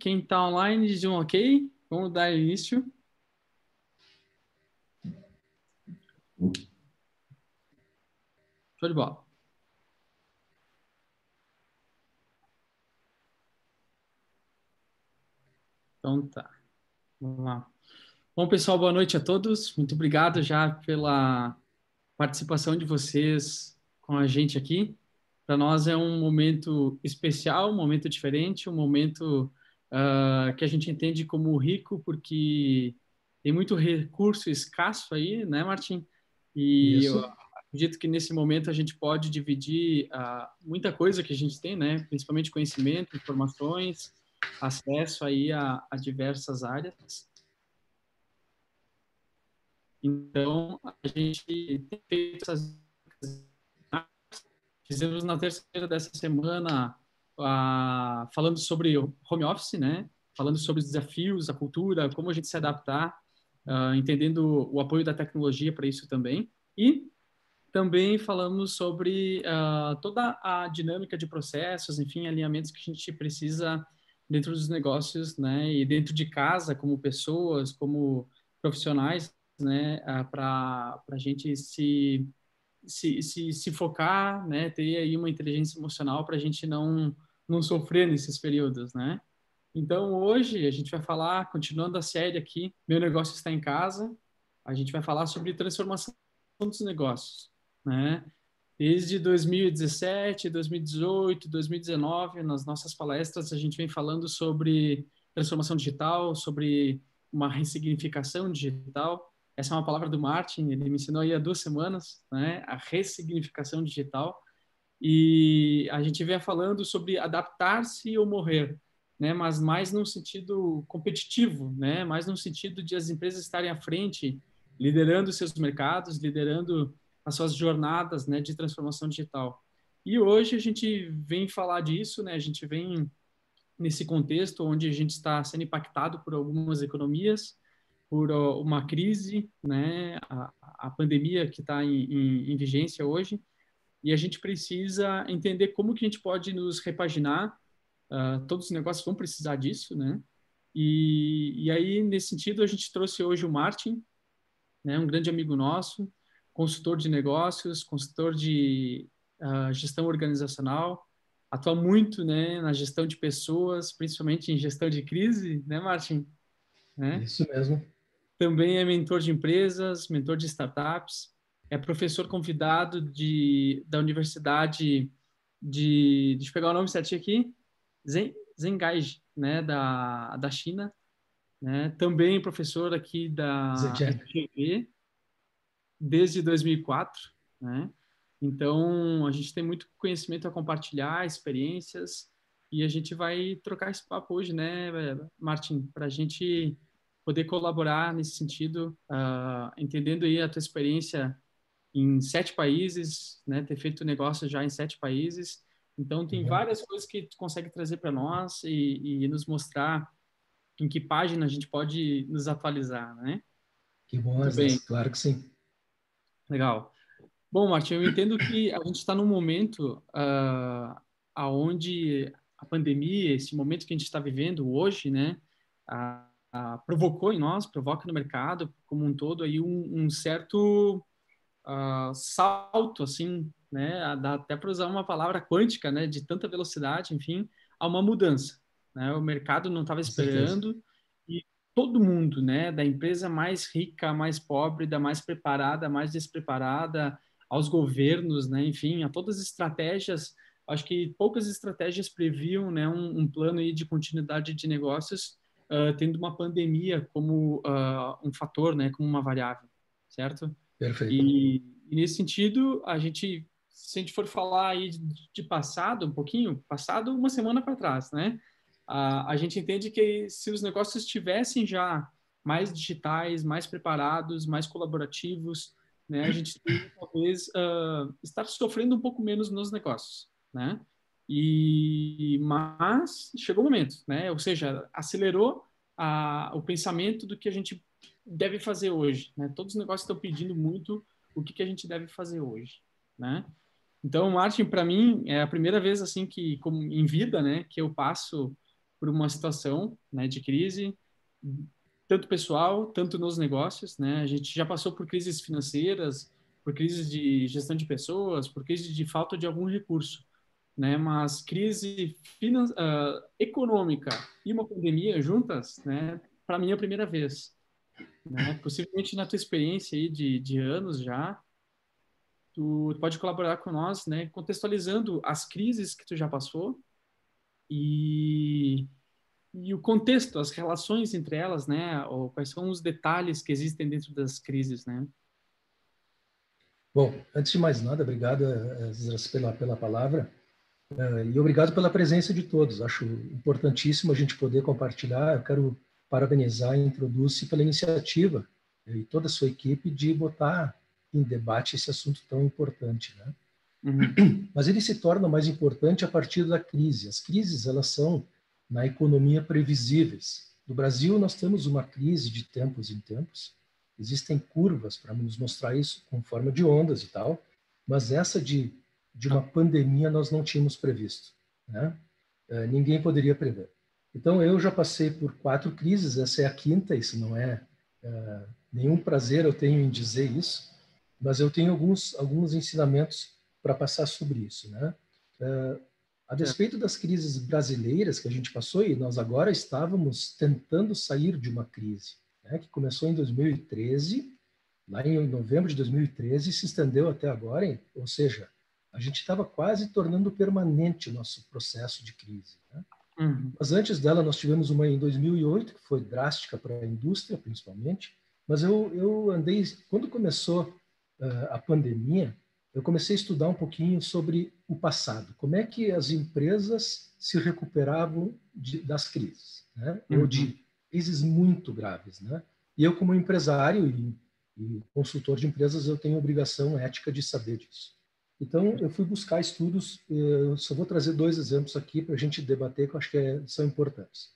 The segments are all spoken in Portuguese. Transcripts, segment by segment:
Quem está online diz um ok. Vamos dar início. Show de bola. Então tá. Vamos lá. Bom, pessoal, boa noite a todos. Muito obrigado já pela participação de vocês com a gente aqui. Para nós é um momento especial, um momento diferente, um momento uh, que a gente entende como rico, porque tem muito recurso escasso aí, né, Martim? E Isso. eu acredito que nesse momento a gente pode dividir uh, muita coisa que a gente tem, né? Principalmente conhecimento, informações, acesso aí a, a diversas áreas. Então, a gente tem feito essas. Fizemos na terceira dessa semana uh, falando sobre home office, né? Falando sobre os desafios, a cultura, como a gente se adaptar, uh, entendendo o apoio da tecnologia para isso também. E também falamos sobre uh, toda a dinâmica de processos, enfim, alinhamentos que a gente precisa dentro dos negócios, né? E dentro de casa, como pessoas, como profissionais, né? Uh, para a gente se se, se, se focar, né, ter aí uma inteligência emocional para a gente não, não sofrer nesses períodos, né? Então, hoje a gente vai falar, continuando a série aqui, Meu Negócio Está em Casa, a gente vai falar sobre transformação dos negócios, né? Desde 2017, 2018, 2019, nas nossas palestras, a gente vem falando sobre transformação digital, sobre uma ressignificação digital, essa é uma palavra do Martin, ele me ensinou aí há duas semanas, né? A ressignificação digital. E a gente vem falando sobre adaptar-se ou morrer, né? Mas mais num sentido competitivo, né? Mais no sentido de as empresas estarem à frente, liderando seus mercados, liderando as suas jornadas, né? De transformação digital. E hoje a gente vem falar disso, né? A gente vem nesse contexto onde a gente está sendo impactado por algumas economias, por uma crise, né, a, a pandemia que está em, em, em, vigência hoje, e a gente precisa entender como que a gente pode nos repaginar. Uh, todos os negócios vão precisar disso, né? E, e aí nesse sentido a gente trouxe hoje o Martin, né, um grande amigo nosso, consultor de negócios, consultor de uh, gestão organizacional, atua muito, né, na gestão de pessoas, principalmente em gestão de crise, né, Martin? Né? Isso mesmo. Também é mentor de empresas, mentor de startups, é professor convidado de, da Universidade de. Deixa eu pegar o nome certinho aqui. Zen, Zengai, né, da, da China. Né? Também professor aqui da FGV desde 2004. Né? Então, a gente tem muito conhecimento a compartilhar, experiências, e a gente vai trocar esse papo hoje, né, Martin, para a gente poder colaborar nesse sentido, uh, entendendo aí a tua experiência em sete países, né, ter feito negócio já em sete países. Então, tem uhum. várias coisas que tu consegue trazer para nós e, e, nos mostrar em que página a gente pode nos atualizar, né? Que bom, bem. claro que sim. Legal. Bom, Martin, eu entendo que a gente está num momento uh, aonde a pandemia, esse momento que a gente está vivendo hoje, né, provocou em nós, provoca no mercado como um todo aí um, um certo uh, salto, assim, né? Dá até para usar uma palavra quântica, né? De tanta velocidade, enfim, a uma mudança. Né? O mercado não estava esperando e todo mundo, né? Da empresa mais rica, mais pobre, da mais preparada, mais despreparada, aos governos, né? Enfim, a todas as estratégias acho que poucas estratégias previam né, um, um plano aí de continuidade de negócios uh, tendo uma pandemia como uh, um fator, né, como uma variável, certo? Perfeito. E, e, nesse sentido, a gente, se a gente for falar aí de, de passado, um pouquinho, passado uma semana para trás, né? Uh, a gente entende que se os negócios estivessem já mais digitais, mais preparados, mais colaborativos, né, a gente tem, talvez uh, estar sofrendo um pouco menos nos negócios, né? E mas chegou o momento, né? Ou seja, acelerou a, o pensamento do que a gente deve fazer hoje, né? Todos os negócios estão pedindo muito o que, que a gente deve fazer hoje, né? Então, Martin, para mim é a primeira vez assim que, como em vida, né, que eu passo por uma situação né, de crise, tanto pessoal, tanto nos negócios. Né? A gente já passou por crises financeiras, por crises de gestão de pessoas, por crise de falta de algum recurso. Né? Mas crise uh, econômica e uma pandemia juntas, né? para mim é a primeira vez. Né? Possivelmente na tua experiência aí de, de anos já, tu pode colaborar com nós, né? contextualizando as crises que tu já passou e, e o contexto, as relações entre elas, né? Ou quais são os detalhes que existem dentro das crises, né? Bom, antes de mais nada, obrigado eh, pela, pela palavra e obrigado pela presença de todos. Acho importantíssimo a gente poder compartilhar. Eu quero parabenizar a Introduce pela iniciativa eh, e toda a sua equipe de botar em debate esse assunto tão importante, né? Uhum. Mas ele se torna mais importante a partir da crise. As crises, elas são, na economia, previsíveis. No Brasil, nós temos uma crise de tempos em tempos. Existem curvas para nos mostrar isso, com forma de ondas e tal. Mas essa de, de uma pandemia nós não tínhamos previsto. Né? É, ninguém poderia prever. Então, eu já passei por quatro crises, essa é a quinta, isso não é, é nenhum prazer eu tenho em dizer isso, mas eu tenho alguns, alguns ensinamentos para passar sobre isso, né? Uh, a despeito das crises brasileiras que a gente passou e nós agora estávamos tentando sair de uma crise, né, que começou em 2013, lá em novembro de 2013 e se estendeu até agora, hein? ou seja, a gente estava quase tornando permanente o nosso processo de crise. Né? Uhum. Mas antes dela nós tivemos uma em 2008 que foi drástica para a indústria, principalmente. Mas eu, eu andei quando começou uh, a pandemia, eu comecei a estudar um pouquinho sobre o passado, como é que as empresas se recuperavam de, das crises, né? Uhum. ou de crises muito graves, né? E eu como empresário e, e, consultor de empresas, eu tenho obrigação ética de saber disso. Então eu fui buscar estudos, eu só vou trazer dois exemplos aqui para a gente debater que eu acho que é, são importantes.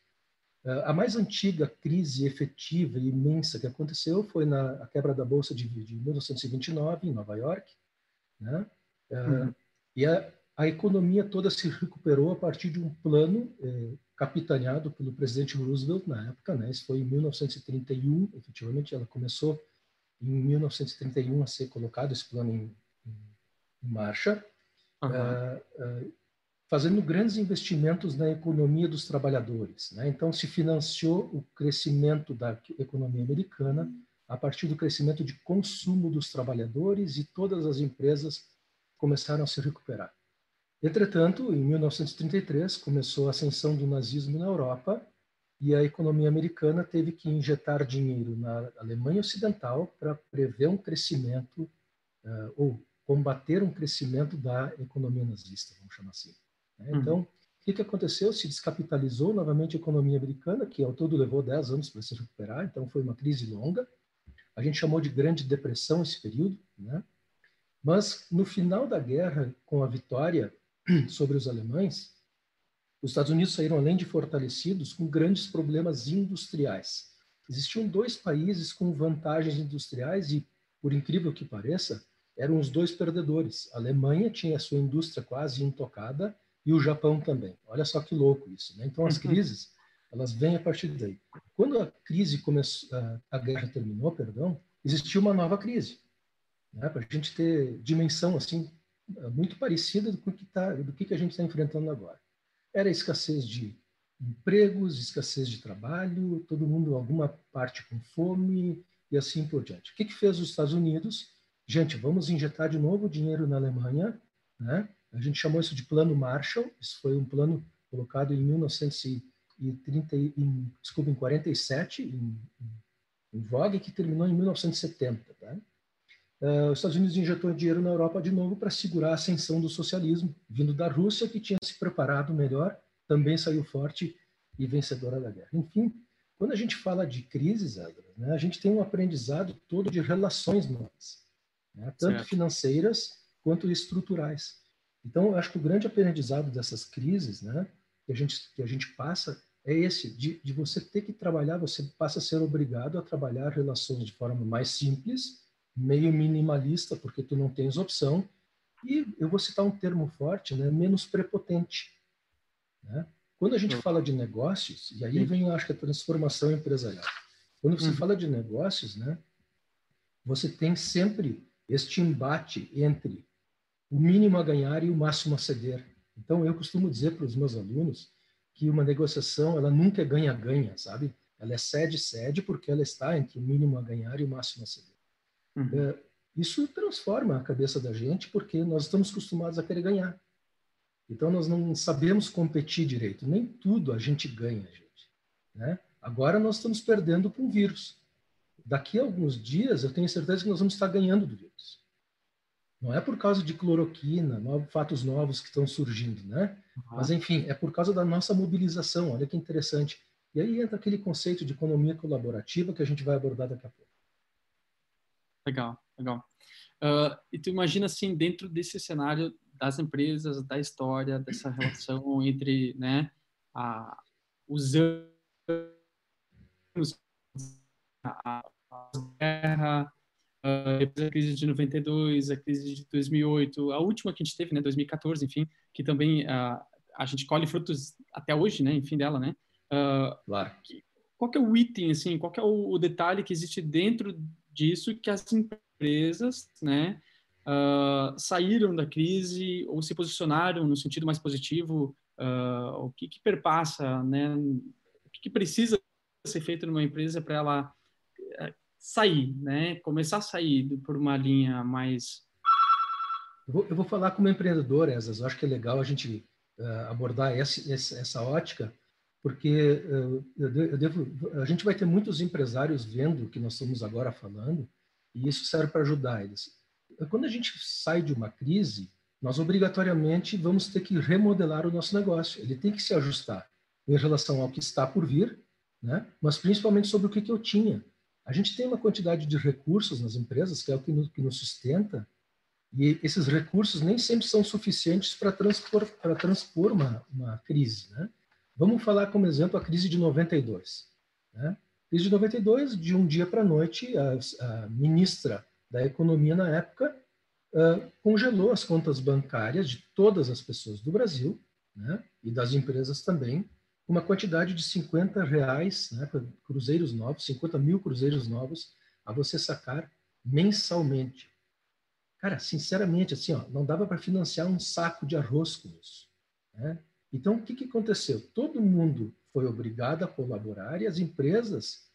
Eh, a mais antiga crise efetiva e imensa que aconteceu foi na quebra da bolsa de, de 1929 em Nova York, né? É, uhum. E a, a, economia toda se recuperou a partir de um plano capitaneado pelo presidente Roosevelt na época, né? Isso foi em 1931, efetivamente, ela começou em 1931 a ser colocado esse plano em, em, marcha, uhum. é, é, fazendo grandes investimentos na economia dos trabalhadores. Né? Então, se financiou o crescimento da economia americana a partir do crescimento de consumo dos trabalhadores e todas as empresas começaram a se recuperar. Entretanto, em 1933 começou a ascensão do nazismo na Europa e a economia americana teve que injetar dinheiro na Alemanha Ocidental para prever um crescimento uh, ou combater um crescimento da economia nazista, vamos chamar assim. Né? Uhum. Então, uhum. o que, que aconteceu? Se descapitalizou novamente a economia americana, que ao todo levou 10 anos para se recuperar, então foi uma crise longa. A gente chamou de Grande Depressão esse período, né? Mas no final da guerra, com a vitória sobre os alemães, os Estados Unidos saíram além de fortalecidos com grandes problemas industriais. Existiam dois países com vantagens industriais e, por incrível que pareça, eram os dois perdedores. A Alemanha tinha a sua indústria quase intocada e o Japão também. Olha só que louco isso, né? Então as uhum. crises elas vêm a partir daí. Quando a crise começou, a guerra terminou, perdão, existiu uma nova crise, né? Para a gente ter dimensão assim muito parecida do que tá, do que, que a gente está enfrentando agora. Era a escassez de empregos, escassez de trabalho, todo mundo alguma parte com fome e assim por diante. O que, que fez os Estados Unidos? Gente, vamos injetar de novo dinheiro na Alemanha, né? A gente chamou isso de Plano Marshall. Isso foi um plano colocado em 1900 e 30, em, desculpa, em 47, em, em vogue, que terminou em 1970. Tá? Uh, os Estados Unidos injetou dinheiro na Europa de novo para segurar a ascensão do socialismo, vindo da Rússia, que tinha se preparado melhor, também saiu forte e vencedora da guerra. Enfim, quando a gente fala de crises, né, a gente tem um aprendizado todo de relações novas, né, tanto certo. financeiras quanto estruturais. Então, eu acho que o grande aprendizado dessas crises né, que, a gente, que a gente passa é esse, de, de você ter que trabalhar, você passa a ser obrigado a trabalhar relações de forma mais simples, meio minimalista, porque tu não tens opção, e eu vou citar um termo forte, né, menos prepotente. Né? Quando a gente fala de negócios, e aí vem, eu acho que a transformação empresarial. Quando você uhum. fala de negócios, né, você tem sempre este embate entre o mínimo a ganhar e o máximo a ceder. Então, eu costumo dizer para os meus alunos que uma negociação, ela nunca é ganha-ganha, sabe? Ela é cede-cede porque ela está entre o mínimo a ganhar e o máximo a ceder. Uhum. É, isso transforma a cabeça da gente porque nós estamos acostumados a querer ganhar. Então, nós não sabemos competir direito. Nem tudo a gente ganha, gente. Né? Agora, nós estamos perdendo para um vírus. Daqui a alguns dias, eu tenho certeza que nós vamos estar ganhando do vírus. Não é por causa de cloroquina, novos, fatos novos que estão surgindo, né? Uhum. Mas, enfim, é por causa da nossa mobilização. Olha que interessante. E aí entra aquele conceito de economia colaborativa que a gente vai abordar daqui a pouco. Legal, legal. Uh, e tu imagina, assim, dentro desse cenário das empresas, da história, dessa relação entre, né, a, os anos, a, a guerra, a crise de 92, a crise de 2008, a última que a gente teve, né, 2014, enfim, que também uh, a gente colhe frutos até hoje, né, enfim, dela, né? Uh, claro. Qual é o item, assim, qual é o, o, detalhe que existe dentro disso que as empresas, né, uh, saíram da crise ou se posicionaram no sentido mais positivo? Uh, o que, que perpassa, né? O que, que precisa ser feito numa empresa para ela eh, sair, né? Começar a sair por uma linha mais. Eu vou, eu vou falar como empreendedor, Esas. Eu acho que é legal a gente uh, abordar essa, essa, ótica, porque uh, eu devo, a gente vai ter muitos empresários vendo o que nós estamos agora falando, e isso serve para ajudar eles. Quando a gente sai de uma crise, nós obrigatoriamente vamos ter que remodelar o nosso negócio. Ele tem que se ajustar em relação ao que está por vir, né? mas principalmente sobre o que, que eu tinha. A gente tem uma quantidade de recursos nas empresas, que é o que nos, que nos sustenta, e esses recursos nem sempre são suficientes para transpor, para transpor uma, uma crise. Né? Vamos falar como exemplo a crise de 92. Né? Crise de 92, de um dia para a noite, a, ministra da Economia na época uh, congelou as contas bancárias de todas as pessoas do Brasil né? e das empresas também, uma quantidade de 50 reais, né, cruzeiros novos, 50 mil cruzeiros novos, a você sacar mensalmente. Cara, sinceramente, assim, ó, não dava para financiar um saco de arroz com isso. Né? Então, o que, que aconteceu? Todo mundo foi obrigado a colaborar e as empresas,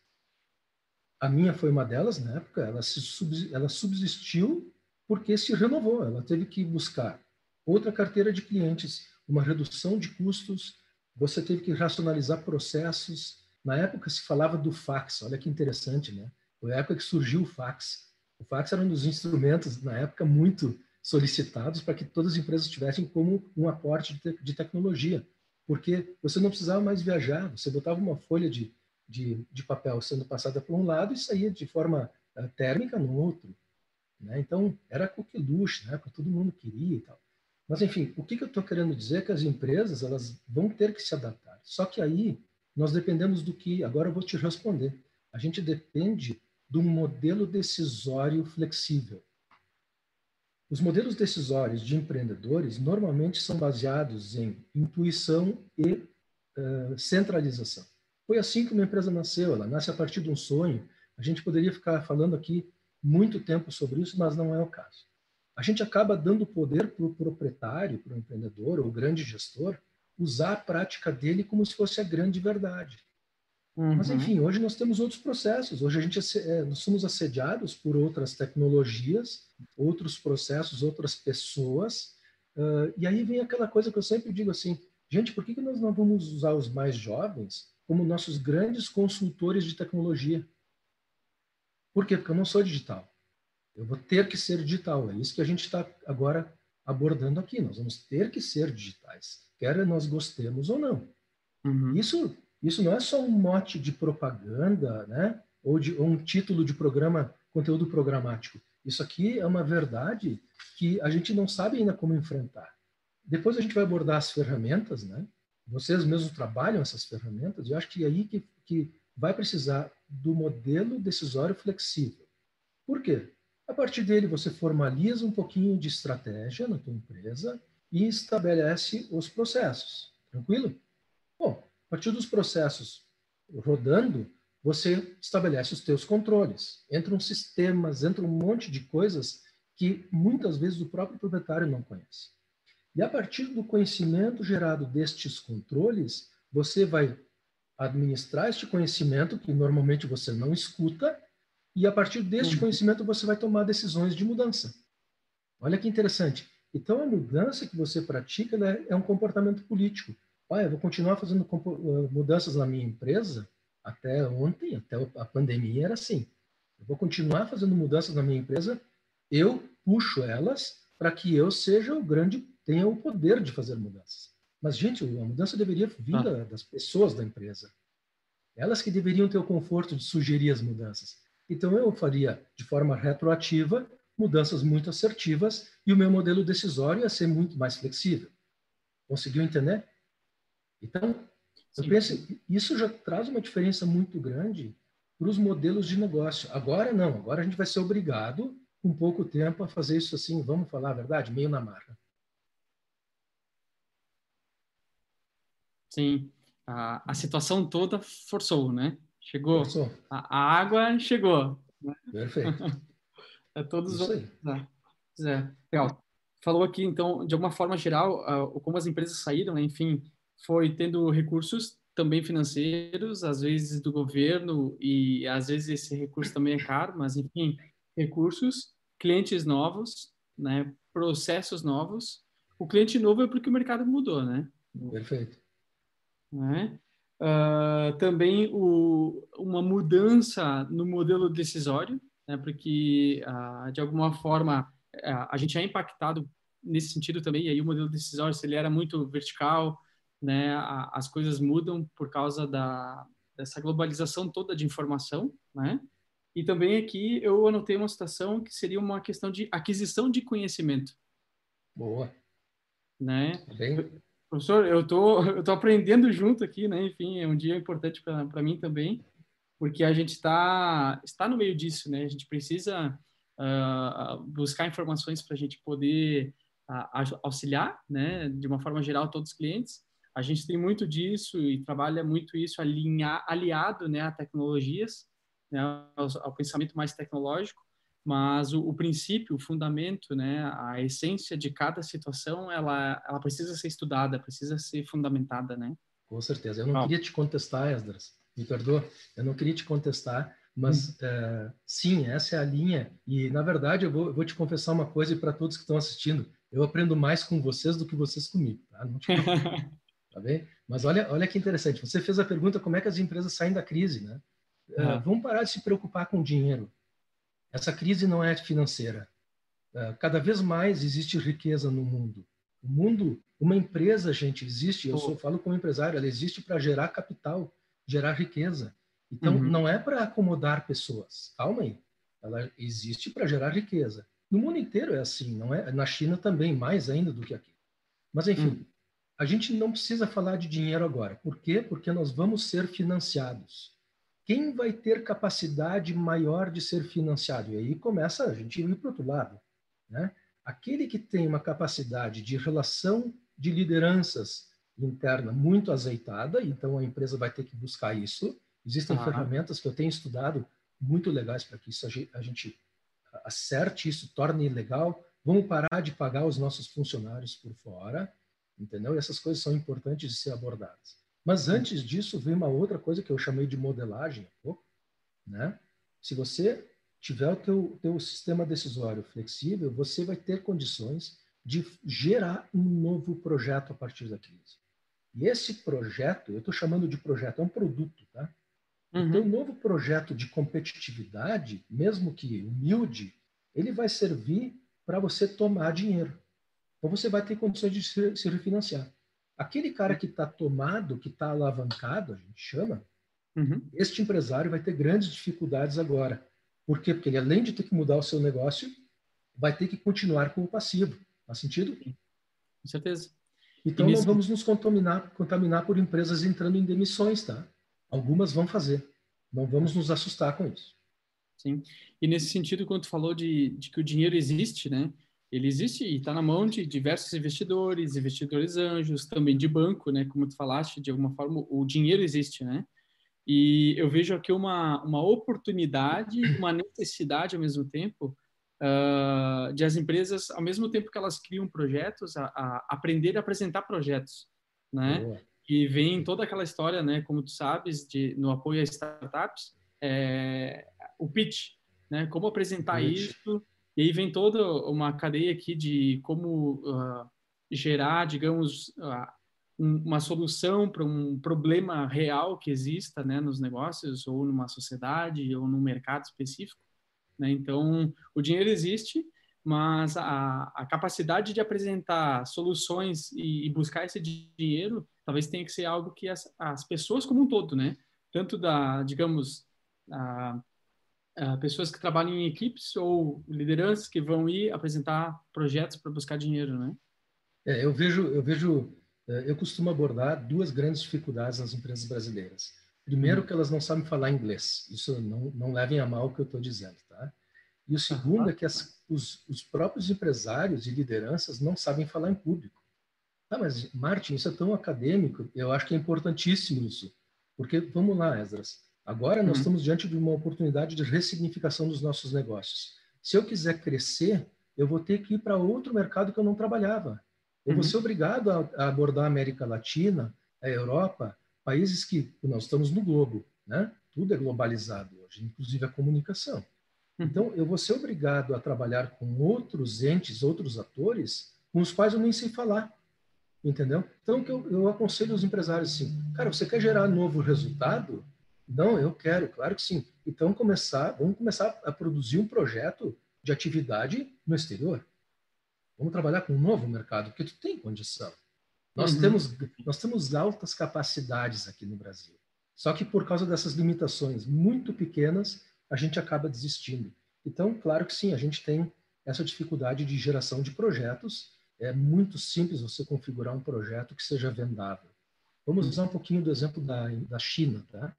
a minha foi uma delas na época, ela, se, ela subsistiu porque se renovou. Ela teve que buscar outra carteira de clientes, uma redução de custos, você teve que racionalizar processos. Na época se falava do fax, olha que interessante, né? Foi a época que surgiu o fax. O fax era um dos instrumentos, na época, muito solicitados para que todas as empresas tivessem como um aporte de, te de tecnologia. Porque você não precisava mais viajar, você botava uma folha de, de, de papel sendo passada por um lado e saía de forma uh, térmica no outro. Né? Então, era coqueluche, né? todo mundo queria e tal. Mas, enfim, o que, que eu estou querendo dizer é que as empresas elas vão ter que se adaptar. Só que aí nós dependemos do que, agora eu vou te responder, a gente depende do modelo decisório flexível. Os modelos decisórios de empreendedores normalmente são baseados em intuição e uh, centralização. Foi assim que uma empresa nasceu, ela nasce a partir de um sonho. A gente poderia ficar falando aqui muito tempo sobre isso, mas não é o caso a gente acaba dando poder para o proprietário, para o empreendedor ou grande gestor, usar a prática dele como se fosse a grande verdade. Uhum. Mas, enfim, hoje nós temos outros processos. Hoje a gente é, nós somos assediados por outras tecnologias, outros processos, outras pessoas. Uh, e aí vem aquela coisa que eu sempre digo assim, gente, por que, que nós não vamos usar os mais jovens como nossos grandes consultores de tecnologia? Por quê? Porque eu não sou digital. Eu vou ter que ser digital. É isso que a gente está agora abordando aqui. Nós vamos ter que ser digitais, quer nós gostemos ou não. Uhum. Isso, isso não é só um mote de propaganda, né? Ou, de, ou um título de programa, conteúdo programático. Isso aqui é uma verdade que a gente não sabe ainda como enfrentar. Depois a gente vai abordar as ferramentas, né? Vocês mesmos trabalham essas ferramentas. Eu acho que é aí que, que vai precisar do modelo decisório flexível. Por quê? A partir dele, você formaliza um pouquinho de estratégia na tua empresa e estabelece os processos. Tranquilo? partir dos processos rodando, você estabelece os teus controles. Entram sistemas, entra um monte de coisas que muitas vezes o próprio proprietário não conhece. E a partir do conhecimento gerado destes controles, você vai administrar este conhecimento que normalmente você não escuta e a partir deste uhum. conhecimento você vai tomar decisões de mudança. Olha que interessante. Então a mudança que você pratica é um comportamento político. Ah, eu vou continuar fazendo eh, mudanças na minha empresa até ontem, até a pandemia era assim. Eu vou continuar fazendo mudanças na minha empresa, eu puxo elas para que eu seja o grande, tenha o poder de fazer mudanças. Mas, gente, a mudança deveria vir ah. das pessoas da empresa. Elas que deveriam ter o conforto de sugerir as mudanças. Então, eu faria de forma retroativa mudanças muito assertivas e o meu modelo decisório ia ser muito mais flexível. Conseguiu entender? Então, eu penso, isso já traz uma diferença muito grande para os modelos de negócio. Agora não, agora a gente vai ser obrigado, com pouco tempo, a fazer isso assim, vamos falar a verdade, meio na marra. Sim, a, a situação toda forçou, né? Chegou. A, água chegou. Né? Perfeito. é todos os. É. é. Legal. Falou aqui, então, de alguma forma geral, uh, como as empresas saíram, né? enfim, foi tendo recursos também financeiros, às vezes do governo, e às vezes esse recurso também é caro, mas enfim, recursos, clientes novos, né, processos novos. O cliente novo é porque o mercado mudou, né? Perfeito. Né? Uh, também o, uma mudança no modelo decisório, né, porque uh, de alguma forma uh, a gente é impactado nesse sentido também, e aí o modelo decisório, se ele era muito vertical, né, a, as coisas mudam por causa da, dessa globalização toda de informação, né? E também aqui eu anotei uma situação que seria uma questão de aquisição de conhecimento. Boa. Né? Tá bem. Professor, eu tô eu tô aprendendo junto aqui, né? Enfim, é um dia importante para mim também, porque a gente está está no meio disso, né? A gente precisa uh, buscar informações para a gente poder uh, auxiliar, né? De uma forma geral todos os clientes a gente tem muito disso e trabalha muito isso alinhar, aliado né, a tecnologias, né, ao, ao pensamento mais tecnológico, mas o, o, princípio, o fundamento, né, a essência de cada situação, ela, ela precisa ser estudada, precisa ser fundamentada, né? Com certeza. Eu não queria te contestar, Esdras, me perdoa, eu não queria te contestar, mas hum. é, sim, essa é a linha. E, na verdade, eu vou, eu vou te confessar uma coisa para todos que estão assistindo. Eu aprendo mais com vocês do que vocês comigo, tá? Não te Tá bem? Mas olha, olha que interessante. Você fez a pergunta como é que as empresas saem da crise, né? Uh, vamos parar de se preocupar com dinheiro. Essa crise não é financeira. Uh, cada vez mais existe riqueza no mundo. O mundo, uma empresa, gente, existe. Eu sou, falo como empresário, ela existe para gerar capital, gerar riqueza. Então, uhum. não é para acomodar pessoas. Calma aí. Ela existe para gerar riqueza. No mundo inteiro é assim, não é? Na China também, mais ainda do que aqui. Mas, enfim, uhum a gente não precisa falar de dinheiro agora. Por quê? Porque nós vamos ser financiados. Quem vai ter capacidade maior de ser financiado? E aí começa a gente ir para o outro lado. Né? Aquele que tem uma capacidade de relação de lideranças interna muito azeitada, então a empresa vai ter que buscar isso. Existem ah. ferramentas que eu tenho estudado muito legais para que isso a gente acerte isso, torne legal. Vamos parar de pagar os nossos funcionários por fora entendeu? E essas coisas são importantes de ser abordadas. Mas antes disso, vem uma outra coisa que eu chamei de modelagem, né? Se você tiver o teu, teu sistema decisório flexível, você vai ter condições de gerar um novo projeto a partir da crise. E esse projeto, eu estou chamando de projeto, é um produto, tá? Uhum. Então, um novo projeto de competitividade, mesmo que humilde, ele vai servir para você tomar dinheiro. Então você vai ter condições de se, se refinanciar. Aquele cara que está tomado, que está alavancado, a gente chama, uhum. este empresário vai ter grandes dificuldades agora. Por quê? Porque ele, além de ter que mudar o seu negócio, vai ter que continuar com o passivo. Faz sentido? Com certeza. Então, nesse... não vamos nos contaminar, contaminar por empresas entrando em demissões, tá? Algumas vão fazer. Não vamos nos assustar com isso. Sim. E nesse sentido, quando tu falou de, de que o dinheiro existe, né? Ele existe e está na mão de diversos investidores, investidores anjos, também de banco, né? Como tu falaste, de alguma forma o dinheiro existe, né? E eu vejo aqui uma, uma oportunidade, uma necessidade ao mesmo tempo uh, de as empresas, ao mesmo tempo que elas criam projetos, a, a aprender a apresentar projetos, né? Boa. E vem toda aquela história, né? Como tu sabes, de no apoio a startups, é, o pitch, né? Como apresentar pitch. isso e aí vem toda uma cadeia aqui de como uh, gerar, digamos, uh, um, uma solução para um problema real que exista né, nos negócios, ou numa sociedade, ou num mercado específico. Né? Então, o dinheiro existe, mas a, a capacidade de apresentar soluções e, e, buscar esse dinheiro talvez tenha que ser algo que as, as pessoas como um todo, né? Tanto da, digamos, a, uh, pessoas que trabalham em equipes ou lideranças que vão ir apresentar projetos para buscar dinheiro, né? É, eu vejo, eu vejo, eh, eu costumo abordar duas grandes dificuldades nas empresas brasileiras. Primeiro, uhum. que elas não sabem falar inglês. Isso não, não levem a mal o que eu estou dizendo, tá? E o segundo é que as, os, os próprios empresários e lideranças não sabem falar em público. Ah, mas Martin, isso é tão acadêmico. Eu acho que é importantíssimo isso, porque vamos lá, Esdras. Agora nós uhum. estamos diante de uma oportunidade de ressignificação dos nossos negócios. Se eu quiser crescer, eu vou ter que ir para outro mercado que eu não trabalhava. Eu uhum. vou ser obrigado a, a, abordar a América Latina, a Europa, países que nós estamos no globo, né? Tudo é globalizado hoje, inclusive a comunicação. Uhum. Então, eu vou ser obrigado a trabalhar com outros entes, outros atores, com os quais eu nem sei falar. Entendeu? Então, eu, eu aconselho os empresários assim, cara, você quer gerar novo resultado? Não, eu quero, claro que sim. Então começar, vamos começar a produzir um projeto de atividade no exterior. Vamos trabalhar com um novo mercado, porque tu tem condição. Nós uhum. temos nós temos altas capacidades aqui no Brasil. Só que por causa dessas limitações muito pequenas, a gente acaba desistindo. Então, claro que sim, a gente tem essa dificuldade de geração de projetos. É muito simples você configurar um projeto que seja vendável. Vamos usar um pouquinho do exemplo da, da China, tá?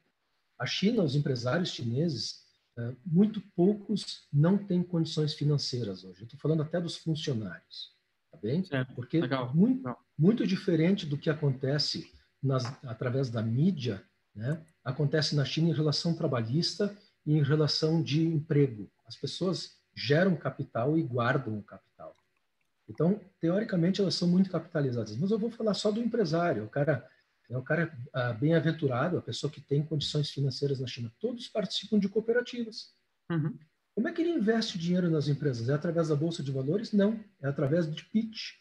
A China, os empresários chineses, é, muito poucos não têm condições financeiras hoje. Estou falando até dos funcionários, tá bem? Certo. Porque Legal. Muito, muito diferente do que acontece nas, através da mídia, né? acontece na China em relação trabalhista e em relação de emprego. As pessoas geram capital e guardam o capital. Então, teoricamente, elas são muito capitalizadas. Mas eu vou falar só do empresário. O cara é o cara ah, bem-aventurado, a pessoa que tem condições financeiras na China. Todos participam de cooperativas. Uhum. Como é que ele investe dinheiro nas empresas? É através da bolsa de valores? Não. É através de pitch.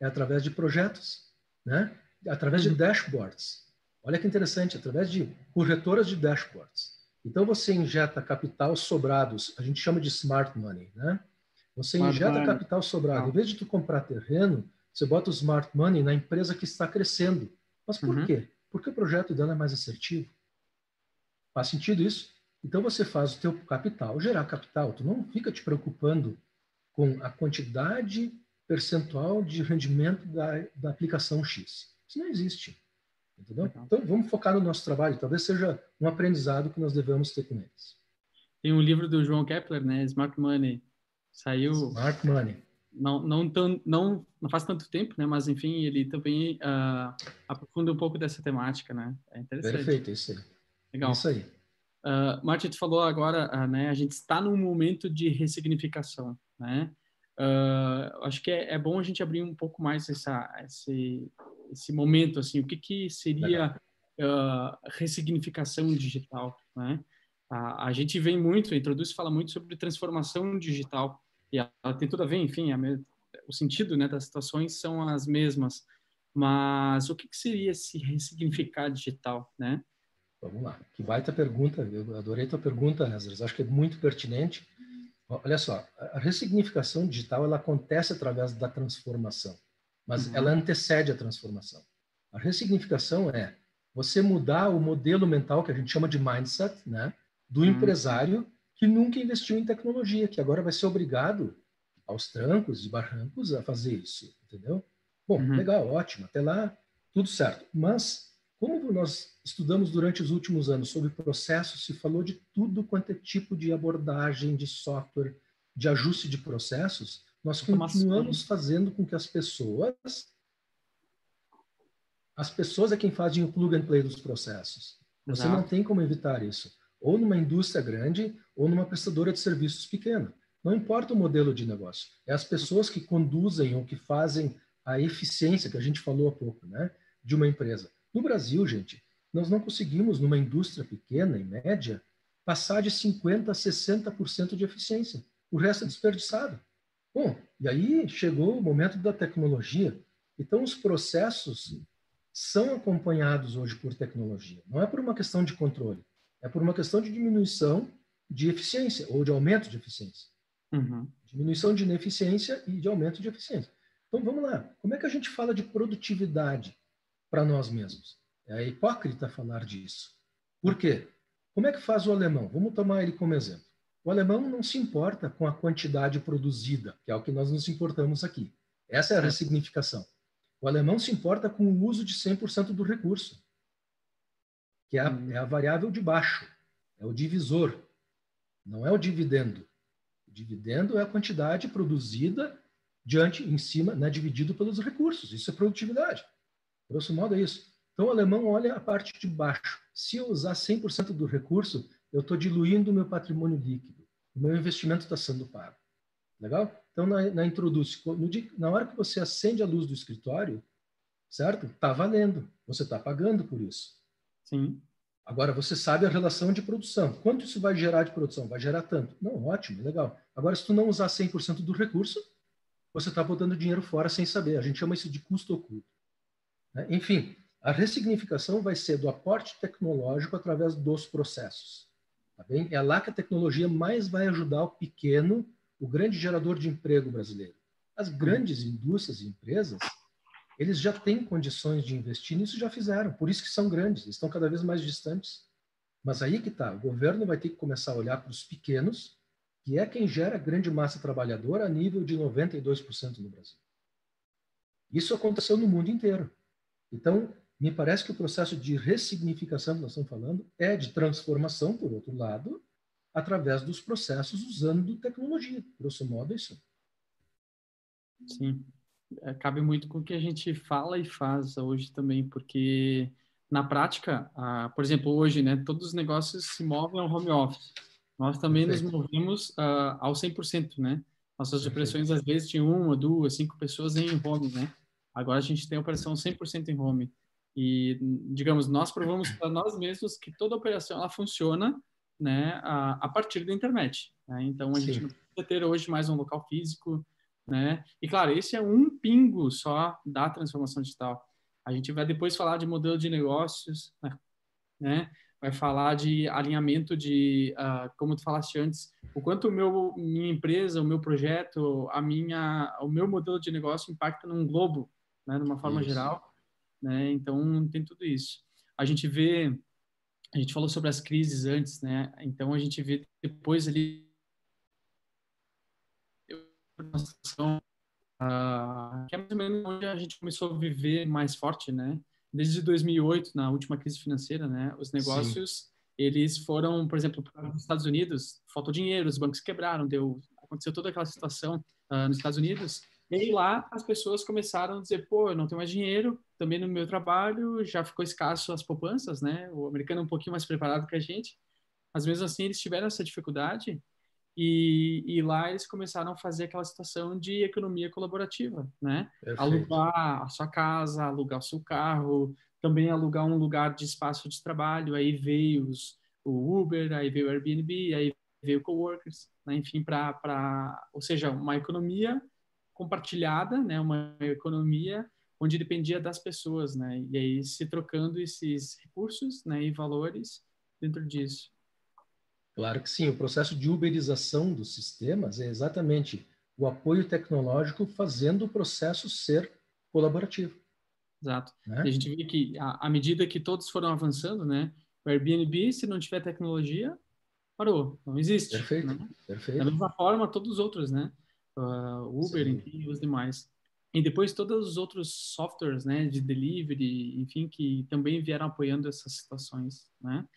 É através de projetos, né? É através uhum. de dashboards. Olha que interessante, através de corretoras de dashboards. Então você injeta capital sobrados, a gente chama de smart money, né? Você smart injeta money. capital sobrado. Em vez de tu comprar terreno, você bota o smart money na empresa que está crescendo. Mas por uhum. quê? Porque o projeto dela é mais assertivo. Faz sentido isso? Então você faz o teu capital gerar capital. Tu não fica te preocupando com a quantidade percentual de rendimento da, da aplicação X. Isso não existe. Entendeu? Então vamos focar no nosso trabalho. Talvez seja um aprendizado que nós devemos ter com eles. Tem um livro do João Kepler, né? Smart Money. Saiu. Smart Money não, não, tão, não, não faz tanto tempo, né? Mas, enfim, ele também uh, aprofunda um pouco dessa temática, né? É interessante. Perfeito, isso aí. Legal. Isso aí. Uh, Martin, tu falou agora, uh, né? A gente está num momento de ressignificação, né? Uh, acho que é, é, bom a gente abrir um pouco mais essa, esse, esse momento, assim, o que, que seria uh, ressignificação digital, né? A, a gente vem muito, introduz fala muito sobre transformação digital, e ela tem tudo a ver, enfim, a, o sentido né, das situações são as mesmas, mas o que, que seria esse ressignificar digital, né? Vamos lá, que baita pergunta, eu adorei tua pergunta, Ezra, acho que é muito pertinente. Olha só, a ressignificação digital ela acontece através da transformação, mas uhum. ela antecede a transformação. A ressignificação é você mudar o modelo mental que a gente chama de mindset, né, do uhum. empresário que nunca investiu em tecnologia, que agora vai ser obrigado aos trancos e barrancos a fazer isso, entendeu? Bom, uhum. legal, ótimo, até lá tudo certo. Mas como nós estudamos durante os últimos anos sobre processos, se falou de tudo quanto é tipo de abordagem de software, de ajuste de processos, nós continuamos fazendo com que as pessoas as pessoas é quem fazem o plug and play dos processos. Você Exato. não tem como evitar isso. Ou numa indústria grande, ou numa prestadora de serviços pequena. Não importa o modelo de negócio. É as pessoas que conduzem ou que fazem a eficiência, que a gente falou há pouco, né, de uma empresa. No Brasil, gente, nós não conseguimos, numa indústria pequena e média, passar de 50% a 60% de eficiência. O resto é desperdiçado. Bom, e aí chegou o momento da tecnologia. Então, os processos são acompanhados hoje por tecnologia. Não é por uma questão de controle, é por uma questão de diminuição de eficiência ou de aumento de eficiência. Uhum. Diminuição de ineficiência e de aumento de eficiência. Então vamos lá. Como é que a gente fala de produtividade para nós mesmos? É hipócrita falar disso. Por quê? Como é que faz o alemão? Vamos tomar ele como exemplo. O alemão não se importa com a quantidade produzida, que é o que nós nos importamos aqui. Essa é a ressignificação. O alemão se importa com o uso de 100% do recurso, que é a, é a, variável de baixo, é o divisor, não é o dividendo. O dividendo é a quantidade produzida diante, em cima, né, dividido pelos recursos. Isso é produtividade. Grosso modo é isso. Então, o alemão olha a parte de baixo. Se eu usar 100% do recurso, eu estou diluindo o meu patrimônio líquido. O meu investimento está sendo pago. Legal? Então, na, na introdução, na hora que você acende a luz do escritório, certo? Está valendo. Você está pagando por isso. Sim. Agora, você sabe a relação de produção. Quanto isso vai gerar de produção? Vai gerar tanto. Não, ótimo, legal. Agora, se tu não usar 100% do recurso, você está botando dinheiro fora sem saber. A gente chama isso de custo oculto. Né? Enfim, a ressignificação vai ser do aporte tecnológico através dos processos. Tá bem? É lá que a tecnologia mais vai ajudar o pequeno o grande gerador de emprego brasileiro. As grandes indústrias e empresas, eles já têm condições de investir nisso, já fizeram. Por isso que são grandes, estão cada vez mais distantes. Mas aí que está, o governo vai ter que começar a olhar para os pequenos, que é quem gera grande massa trabalhadora a nível de 92% no Brasil. Isso aconteceu no mundo inteiro. Então, me parece que o processo de ressignificação que nós estamos falando é de transformação, por outro lado, através dos processos usando tecnologia. Grosso modo, é isso. Sim. É, cabe muito com o que a gente fala e faz hoje também, porque na prática, ah, por exemplo, hoje, né, todos os negócios se movem ao home office. Nós também Perfeito. nos movemos ah, ao 100%, né? Nossas Perfeito. operações, às vezes, tinham uma, duas, cinco pessoas em home, né? Agora a gente tem a operação 100% em home. E, digamos, nós provamos para nós mesmos que toda operação ela funciona né, a, a partir da internet. Né? Então, a Sim. gente não precisa ter hoje mais um local físico, né? E, claro, esse é um pingo só da transformação digital. A gente vai depois falar de modelo de negócios, né? Vai falar de alinhamento de, uh, como tu falaste antes, o quanto o meu, minha empresa, o meu projeto, a minha, o meu modelo de negócio impacta num globo, né? De uma forma isso. geral, né? Então, tem tudo isso. A gente vê a gente falou sobre as crises antes, né? Então a gente vê depois ali situação uh, que é mais ou menos onde a gente começou a viver mais forte, né? Desde 2008, na última crise financeira, né? Os negócios Sim. eles foram, por exemplo, para os Estados Unidos, faltou dinheiro, os bancos quebraram, deu aconteceu toda aquela situação uh, nos Estados Unidos e aí lá as pessoas começaram a dizer, pô, eu não tenho mais dinheiro, também no meu trabalho já ficou escasso as poupanças, né? O americano é um pouquinho mais preparado que a gente, mas mesmo assim eles tiveram essa dificuldade e, e lá eles começaram a fazer aquela situação de economia colaborativa, né? Perfeito. Alugar a sua casa, alugar o seu carro, também alugar um lugar de espaço de trabalho, aí veio os, o Uber, aí veio o Airbnb, aí veio o Coworkers, né? enfim, para, ou seja, uma economia compartilhada, né, uma economia onde dependia das pessoas, né, e aí se trocando esses recursos, né, e valores dentro disso. Claro que sim, o processo de uberização dos sistemas é exatamente o apoio tecnológico fazendo o processo ser colaborativo. Exato. Né? E a gente vê que à medida que todos foram avançando, né, o Airbnb, se não tiver tecnologia, parou, não existe. Perfeito, né? perfeito. Da mesma forma, todos os outros, né? uh, Uber, Sim. enfim, os demais. E depois todos os outros softwares, né, de delivery, enfim, que também vieram apoiando essas situações, né?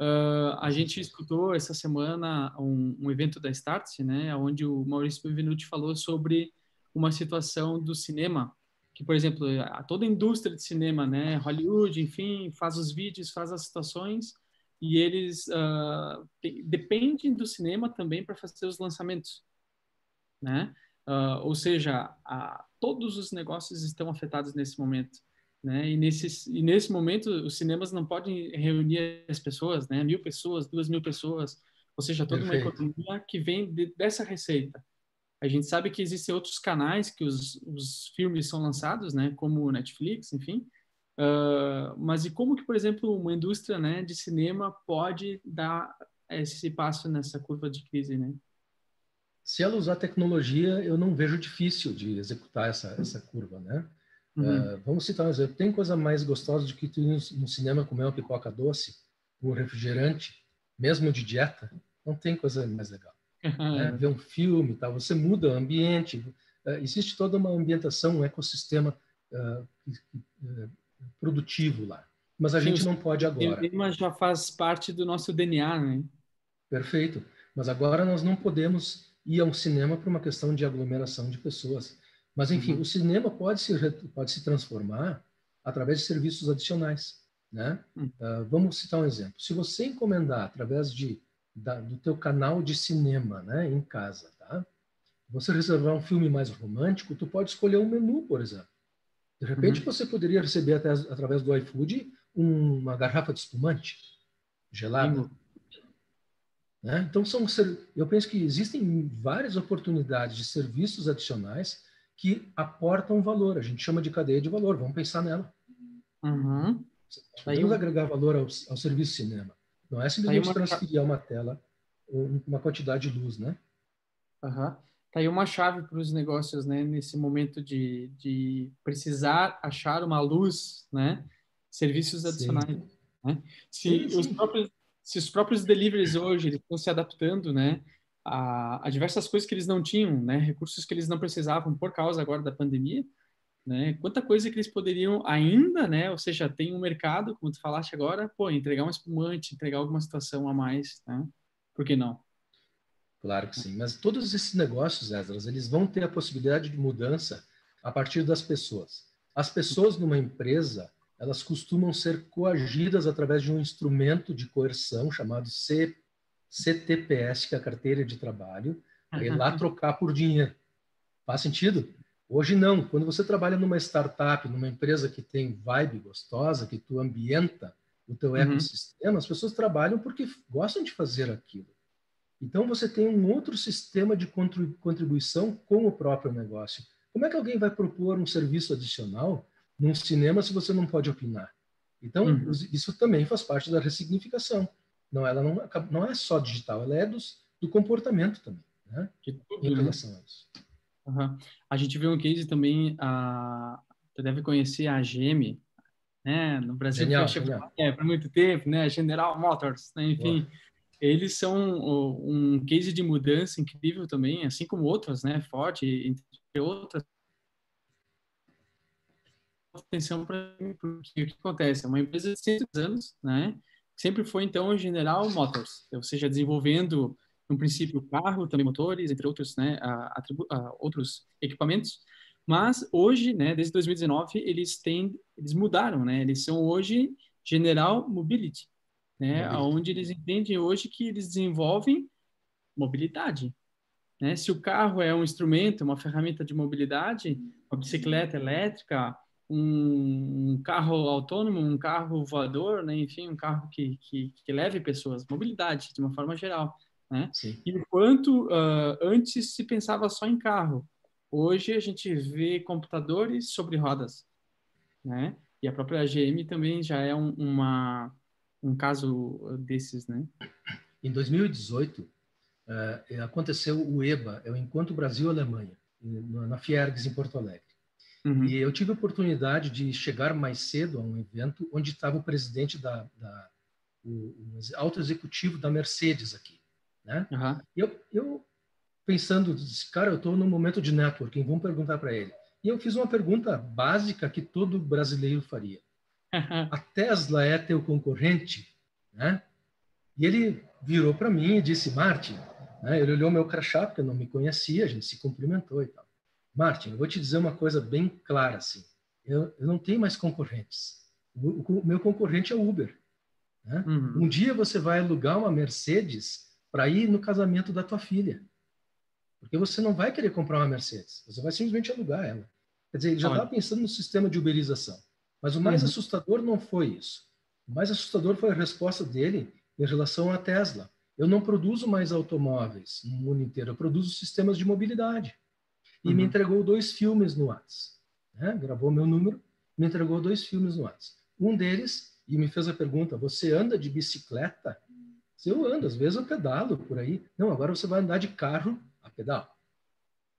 Uh, a gente escutou essa semana um, um, evento da Startse, né, onde o Maurício Benvenuti falou sobre uma situação do cinema, que, por exemplo, a, toda a indústria de cinema, né, Hollywood, enfim, faz os vídeos, faz as situações, e eles uh, dependem do cinema também para fazer os lançamentos, né? Uh, ou seja, a, todos os negócios estão afetados nesse momento. Né? E, nesse, e nesse momento, os cinemas não podem reunir as pessoas, né? mil pessoas, duas mil pessoas, ou seja, toda Perfeito. uma economia que vem de, dessa receita. A gente sabe que existem outros canais que os, os filmes são lançados, né? como Netflix, enfim. Uh, mas e como que, por exemplo, uma indústria né, de cinema pode dar esse passo nessa curva de crise, né? Se ela usar tecnologia, eu não vejo difícil de executar essa, essa curva, né? Uhum. Uh, vamos citar um exemplo. Tem coisa mais gostosa do que tu ir no cinema comer uma pipoca doce, um refrigerante, mesmo de dieta? Não tem coisa mais legal. Uhum. Né? Ver um filme, tá? você muda o ambiente. Uh, existe toda uma ambientação, um ecossistema uh, produtivo lá. Mas a Sim, gente não pode agora. O cinema já faz parte do nosso DNA, né? Perfeito. Mas agora nós não podemos ir a um cinema por uma questão de aglomeração de pessoas. Mas, enfim, uhum. o cinema pode se, pode se transformar através de serviços adicionais. Né? Uhum. Uh, vamos citar um exemplo. Se você encomendar através de, da, do teu canal de cinema né, em casa, tá? você reservar um filme mais romântico, tu pode escolher um menu, por exemplo. De repente, uhum. você poderia receber até, através do iFood uma garrafa de espumante gelada. Né? Então, são, eu penso que existem várias oportunidades de serviços adicionais que aportam valor. A gente chama de cadeia de valor. Vamos pensar nela. Uhum. Podemos agregar valor ao, ao serviço cinema. Não é simplesmente uma... transferir a uma tela uma quantidade de luz, né? Uhum. Tá aí uma chave para os negócios, né? Nesse momento de, de precisar achar uma luz, né? Serviços adicionais. Né? Se, sim, sim. Os próprios, se os próprios deliveries hoje estão se adaptando, né? A, a, diversas coisas que eles não tinham, né? Recursos que eles não precisavam por causa agora da pandemia, né? Quanta coisa que eles poderiam ainda, né? Ou seja, tem um mercado, como tu falaste agora, pô, entregar um espumante, entregar alguma situação a mais, né? Por que não? Claro que sim, mas todos esses negócios, Esdras, eles vão ter a possibilidade de mudança a partir das pessoas. As pessoas numa empresa, elas costumam ser coagidas através de um instrumento de coerção chamado C CTPS, que é a carteira de trabalho, para ir lá trocar por dinheiro. Faz sentido? Hoje não. Quando você trabalha numa startup, numa empresa que tem vibe gostosa, que tu ambienta o teu uhum. ecossistema, as pessoas trabalham porque gostam de fazer aquilo. Então você tem um outro sistema de contribuição com o próprio negócio. Como é que alguém vai propor um serviço adicional num cinema se você não pode opinar? Então, uhum. isso também faz parte da ressignificação. Não, ela não, não é só digital, ela é dos, do comportamento também, né? De tudo, em né? relação né? a isso. Uhum. A gente viu um case também, a, você deve conhecer a GM, né? No Brasil genial, foi é, por muito tempo, né? General Motors, né? enfim. Boa. Eles são um case de mudança incrível também, assim como outras, né? Ford, entre outras. Atenção para porque o que acontece? É uma empresa de 100 anos, né? Sempre foi então General Motors, ou seja, desenvolvendo no princípio carro, também motores, entre outros, né, outros equipamentos. Mas hoje, né, desde 2019, eles têm, eles mudaram, né? Eles são hoje General Mobility, né? Mobility. Onde eles entendem hoje que eles desenvolvem mobilidade, né? Se o carro é um instrumento, uma ferramenta de mobilidade, uma bicicleta elétrica, um, um, carro autônomo, um carro voador, né? enfim, um carro que, que, que leve pessoas, mobilidade de uma forma geral. Né? Sim. Enquanto uh, antes se pensava só em carro, hoje a gente vê computadores sobre rodas, né? E a própria GM também já é um, uma, um caso desses, né? Em 2018 uh, eh, aconteceu o EBA, é o Enquanto Brasil Alemanha, na Fiergs em Porto Alegre. Uhum. E eu tive a oportunidade de chegar mais cedo a um evento onde estava o presidente da, da o, o, alto executivo da Mercedes aqui, né? Uhum. Eu, eu pensando, disse, cara, eu estou no momento de networking, vamos perguntar para ele. E eu fiz uma pergunta básica que todo brasileiro faria. A Tesla é teu concorrente, né? E ele virou para mim e disse, Martin, né, ele olhou meu crachá, porque não me conhecia, a gente se cumprimentou e tal. Martin, eu vou te dizer uma coisa bem clara, assim, eu, eu não tenho mais concorrentes. O, o meu concorrente é o Uber. Né? Uhum. Um dia você vai alugar uma Mercedes para ir no casamento da tua filha. Porque você não vai querer comprar uma Mercedes, você vai simplesmente alugar ela. Quer dizer, ele já estava pensando no sistema de uberização. Mas o mais uhum. assustador não foi isso. O mais assustador foi a resposta dele em relação à Tesla. Eu não produzo mais automóveis no mundo inteiro, eu produzo sistemas de mobilidade. E uhum. me entregou dois filmes no WhatsApp. Né? Gravou meu número, me entregou dois filmes no WhatsApp. Um deles, e me fez a pergunta: Você anda de bicicleta? Se eu ando, às vezes eu pedalo por aí. Não, agora você vai andar de carro a pedal.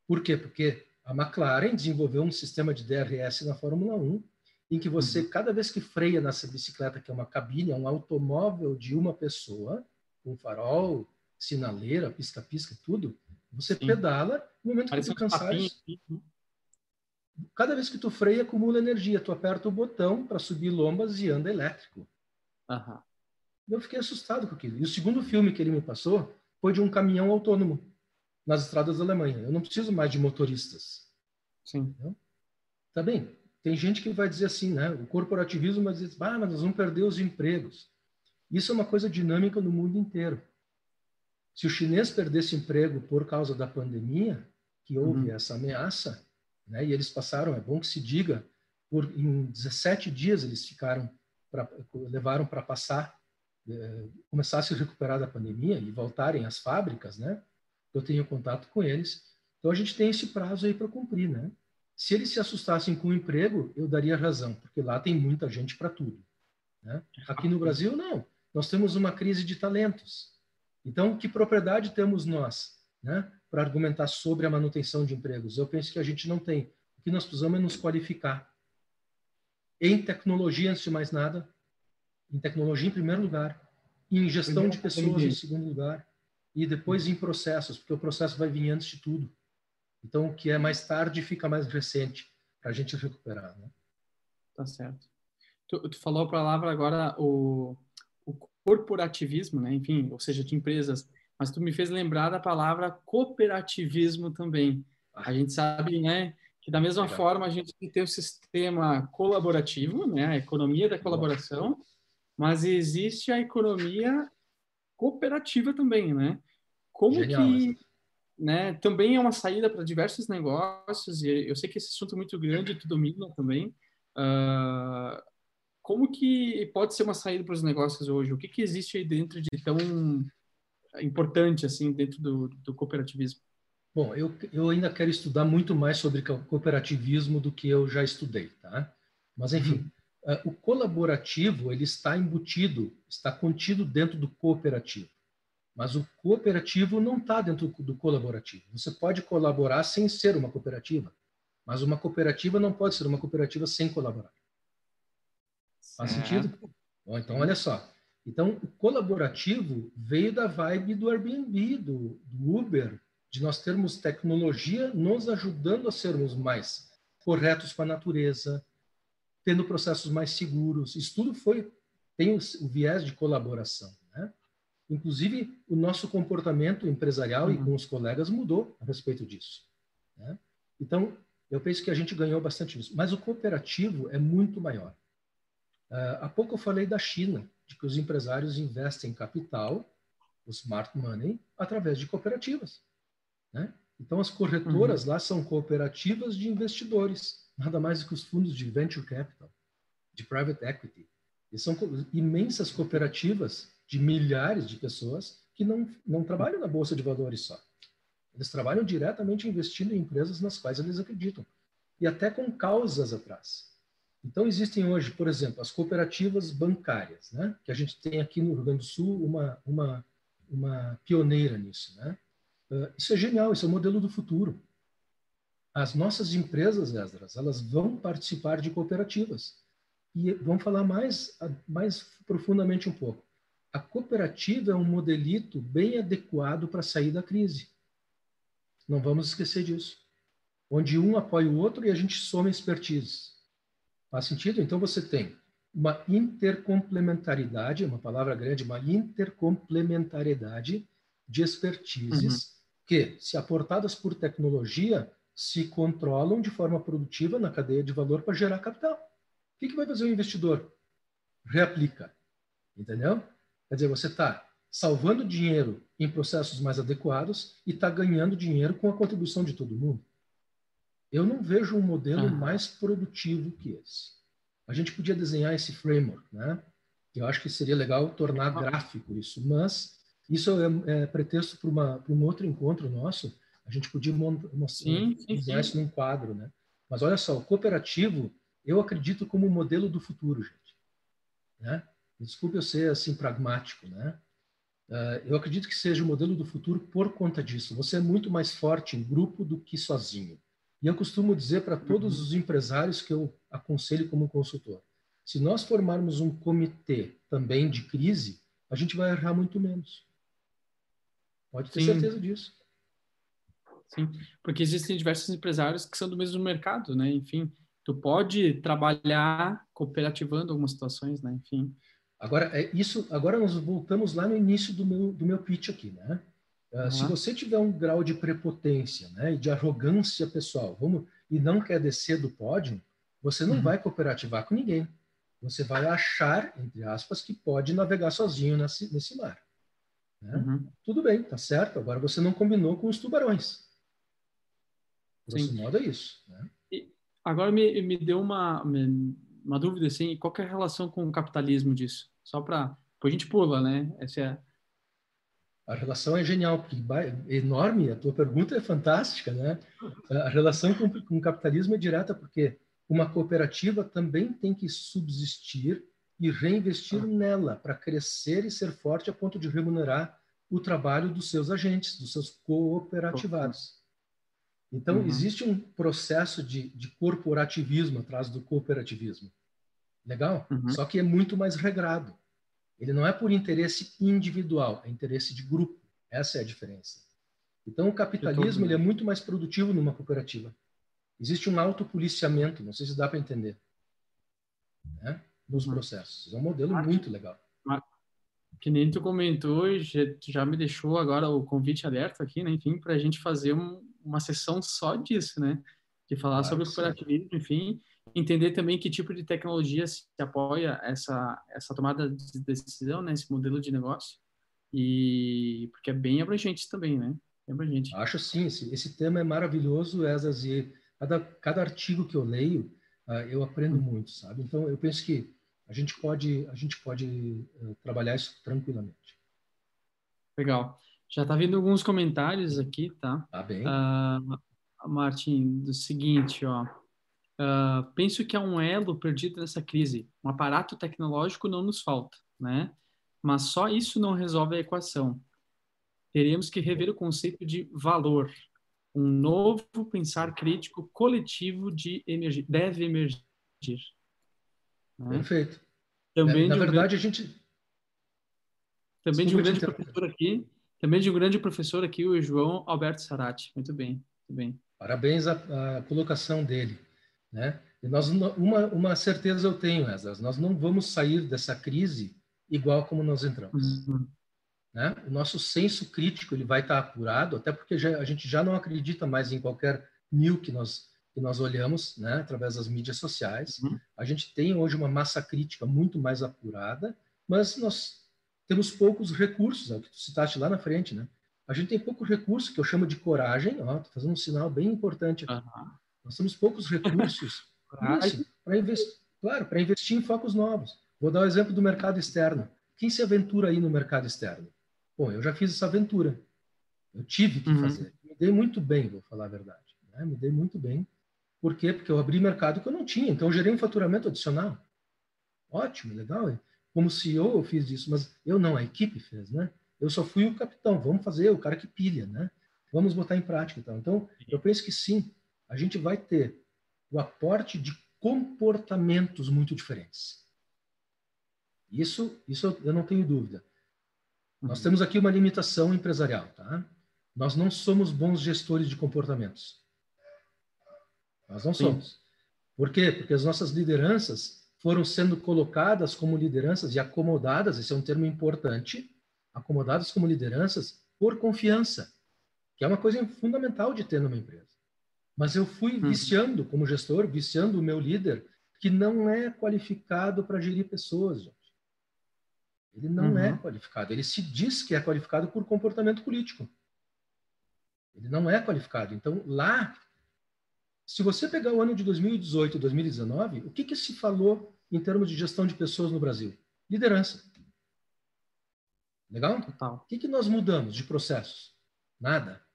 Por quê? Porque a McLaren desenvolveu um sistema de DRS na Fórmula 1 em que você, uhum. cada vez que freia nessa bicicleta, que é uma cabine, é um automóvel de uma pessoa, com farol, sinaleira, pisca-pisca, tudo, você Sim. pedala, no momento Parece que tu cansar... Um cada vez que tu freia, acumula energia. Tu aperta o botão para subir lombas e anda elétrico. Uhum. Eu fiquei assustado com aquilo. E o segundo filme que ele me passou foi de um caminhão autônomo nas estradas da Alemanha. Eu não preciso mais de motoristas. Sim. Entendeu? Tá bem. Tem gente que vai dizer assim, né? O corporativismo vai dizer, ah, mas nós vamos perder os empregos. Isso é uma coisa dinâmica no mundo inteiro. Se o chinês perdesse emprego por causa da pandemia, que houve uhum. essa ameaça, né? E eles passaram, é bom que se diga, por em 17 dias eles ficaram, pra, levaram para passar, é, começar a se recuperar da pandemia e voltarem às fábricas, né? Eu tenho contato com eles. Então a gente tem esse prazo aí para cumprir, né? Se eles se assustassem com o emprego, eu daria razão, porque lá tem muita gente para tudo. Né? Aqui no Brasil, não. Nós temos uma crise de talentos. Então, que propriedade temos nós né, para argumentar sobre a manutenção de empregos? Eu penso que a gente não tem. O que nós precisamos é nos qualificar. Em tecnologia, antes de mais nada, em tecnologia em primeiro lugar, em gestão de pessoas em segundo lugar, e depois em processos, porque o processo vai vir antes de tudo. Então, o que é mais tarde fica mais recente para a gente recuperar. Né? Tá certo. Tu, tu falou a palavra agora o, o corporativismo, né? Enfim, ou seja, de empresas. Mas tu me fez lembrar da palavra cooperativismo também. A gente sabe, né, que da mesma Legal. forma a gente tem o sistema colaborativo, né, a economia da colaboração, mas existe a economia cooperativa também, né? Como que né, também é uma saída para diversos negócios, e eu sei que esse assunto é muito grande, tu domina também. Uh, como que pode ser uma saída para os negócios hoje? O que, que existe aí dentro de tão importante assim dentro do, do cooperativismo? Bom, eu, eu ainda quero estudar muito mais sobre cooperativismo do que eu já estudei, tá? Mas, enfim, uhum. uh, o colaborativo, ele está embutido, está contido dentro do cooperativo. Mas o cooperativo não está dentro do colaborativo. Você pode colaborar sem ser uma cooperativa, mas uma cooperativa não pode ser uma cooperativa sem colaborar. Faz sentido? Bom, então, olha só. Então, o colaborativo veio da vibe do Airbnb, do, do Uber, de nós termos tecnologia nos ajudando a sermos mais corretos com a natureza, tendo processos mais seguros. Isso tudo foi tem o, o viés de colaboração. Inclusive, o nosso comportamento empresarial uhum. e com os colegas mudou a respeito disso. Né? Então, eu penso que a gente ganhou bastante nisso. Mas o cooperativo é muito maior. Uh, há pouco eu falei da China, de que os empresários investem capital, o smart money, através de cooperativas. Né? Então, as corretoras uhum. lá são cooperativas de investidores, nada mais do que os fundos de venture capital, de private equity. E são imensas cooperativas de milhares de pessoas que não, não trabalham na bolsa de valores só. Eles trabalham diretamente investindo em empresas nas quais eles acreditam e até com causas atrás. Então existem hoje, por exemplo, as cooperativas bancárias, né? Que a gente tem aqui no Rio Grande do Sul uma uma uma pioneira nisso, né? Uh, isso é genial, isso é o modelo do futuro. As nossas empresas, Esdras, elas vão participar de cooperativas e vão falar mais mais profundamente um pouco a cooperativa é um modelito bem adequado para sair da crise. Não vamos esquecer disso. Onde um apoia o outro e a gente soma expertise. Faz sentido? Então você tem uma intercomplementaridade, uma palavra grande, uma intercomplementariedade de expertises uhum. que, se aportadas por tecnologia, se controlam de forma produtiva na cadeia de valor para gerar capital. O que, que vai fazer o investidor? Reaplica. Entendeu? Quer dizer, você está salvando dinheiro em processos mais adequados e está ganhando dinheiro com a contribuição de todo mundo. Eu não vejo um modelo ah. mais produtivo que esse. A gente podia desenhar esse framework, né? Eu acho que seria legal tornar gráfico isso, mas isso é, é pretexto para um outro encontro nosso, a gente podia mostrar isso num quadro, né? Mas olha só, o cooperativo, eu acredito como modelo do futuro, gente. Né? Desculpe eu ser assim pragmático, né? Uh, eu acredito que seja o modelo do futuro por conta disso. Você é muito mais forte em grupo do que sozinho. E eu costumo dizer para todos uhum. os empresários que eu aconselho como consultor: se nós formarmos um comitê também de crise, a gente vai errar muito menos. Pode ter Sim. certeza disso. Sim, porque existem diversos empresários que são do mesmo mercado, né? Enfim, tu pode trabalhar cooperativando algumas situações, né? Enfim. Agora, é isso, agora nós voltamos lá no início do meu, do meu pitch aqui, né? Uhum. Se você tiver um grau de prepotência, né, e de arrogância pessoal, vamos, e não quer descer do pódio, você não uhum. vai cooperativar com ninguém. Você vai achar, entre aspas, que pode navegar sozinho nesse, nesse mar. Né? Uhum. Tudo bem, tá certo. Agora você não combinou com os tubarões. Grosso modo é isso. Né? agora me, me deu uma, uma dúvida, assim, qual é a relação com o capitalismo disso? Só para... Depois a gente pula, né? Essa é... A relação é genial, porque é enorme, a tua pergunta é fantástica, né? A relação com, com o capitalismo é direta, porque uma cooperativa também tem que subsistir e reinvestir nela para crescer e ser forte a ponto de remunerar o trabalho dos seus agentes, dos seus cooperativados. Então, uhum. existe um processo de, de, corporativismo atrás do cooperativismo. Legal? Uhum. Só que é muito mais regrado. Ele não é por interesse individual, é interesse de grupo. Essa é a diferença. Então, o capitalismo ele é muito mais produtivo numa cooperativa. Existe um autopoliciamento, não sei se dá para entender, né? nos uhum. processos. É um modelo muito legal. Que nem tu comentou, já, já me deixou agora o convite aberto aqui, né? enfim, para a gente fazer um, uma sessão só disso, né? De falar claro, sobre o cooperativismo, enfim, entender também que tipo de tecnologia se apoia essa essa tomada de decisão, né? Esse modelo de negócio e porque é bem abrangente também, né? É abrangente. Acho sim, esse, esse tema é maravilhoso, Esas, e cada, cada artigo que eu leio, uh, eu aprendo muito, sabe? Então, eu penso que a gente pode, a gente pode uh, trabalhar isso tranquilamente. Legal. Já está vindo alguns comentários aqui, tá? Tá bem. Uh, Martin, do seguinte, ó. Uh, penso que há um elo perdido nessa crise. Um aparato tecnológico não nos falta, né? Mas só isso não resolve a equação. Teremos que rever o conceito de valor. Um novo pensar crítico coletivo de emergir, deve emergir. Né? Perfeito. Também é, na verdade, grande, a gente. Também Desculpa de um grande professor aqui, também de um grande professor aqui, o João Alberto Sarati. Muito bem, muito bem. Parabéns à, colocação dele. Né? E nós, uma, uma certeza eu tenho, Esdras, nós não vamos sair dessa crise igual como nós entramos. Uhum. Né? O nosso senso crítico ele vai estar apurado, até porque já, a gente já não acredita mais em qualquer mil que nós que nós olhamos, né, através das mídias sociais. Uhum. A gente tem hoje uma massa crítica muito mais apurada, mas nós temos poucos recursos, é o que tu citaste lá na frente, né? A gente tem pouco recurso, que eu chamo de coragem, ó, tô fazendo um sinal bem importante aqui. Uhum. Nós temos poucos recursos para investir, claro, para investir em focos novos. Vou dar o um exemplo do mercado externo. Quem se aventura aí no mercado externo? Bom, eu já fiz essa aventura. Eu tive que uhum. fazer. Me dei muito bem, vou falar a verdade. Né? Me dei muito bem. Por quê? Porque eu abri mercado que eu não tinha. Então, eu gerei um faturamento adicional. Ótimo, legal como CEO eu fiz isso, mas eu não, a equipe fez, né? Eu só fui o capitão, vamos fazer, o cara que pilha, né? Vamos botar em prática. Então, então eu penso que sim, a gente vai ter o aporte de comportamentos muito diferentes. Isso, isso eu não tenho dúvida. Nós uhum. temos aqui uma limitação empresarial, tá? Nós não somos bons gestores de comportamentos. Nós não somos. Por quê? Porque as nossas lideranças foram sendo colocadas como lideranças e acomodadas, esse é um termo importante, acomodadas como lideranças por confiança, que é uma coisa fundamental de ter numa empresa. Mas eu fui uhum. viciando, como gestor, viciando o meu líder, que não é qualificado para gerir pessoas, gente. Ele não uhum. é qualificado. Ele se diz que é qualificado por comportamento político. Ele não é qualificado. Então, lá, se você pegar o ano de 2018 e 2019, o que, que se falou em termos de gestão de pessoas no Brasil? Liderança. Legal? Total. O que, que nós mudamos de processos? Nada.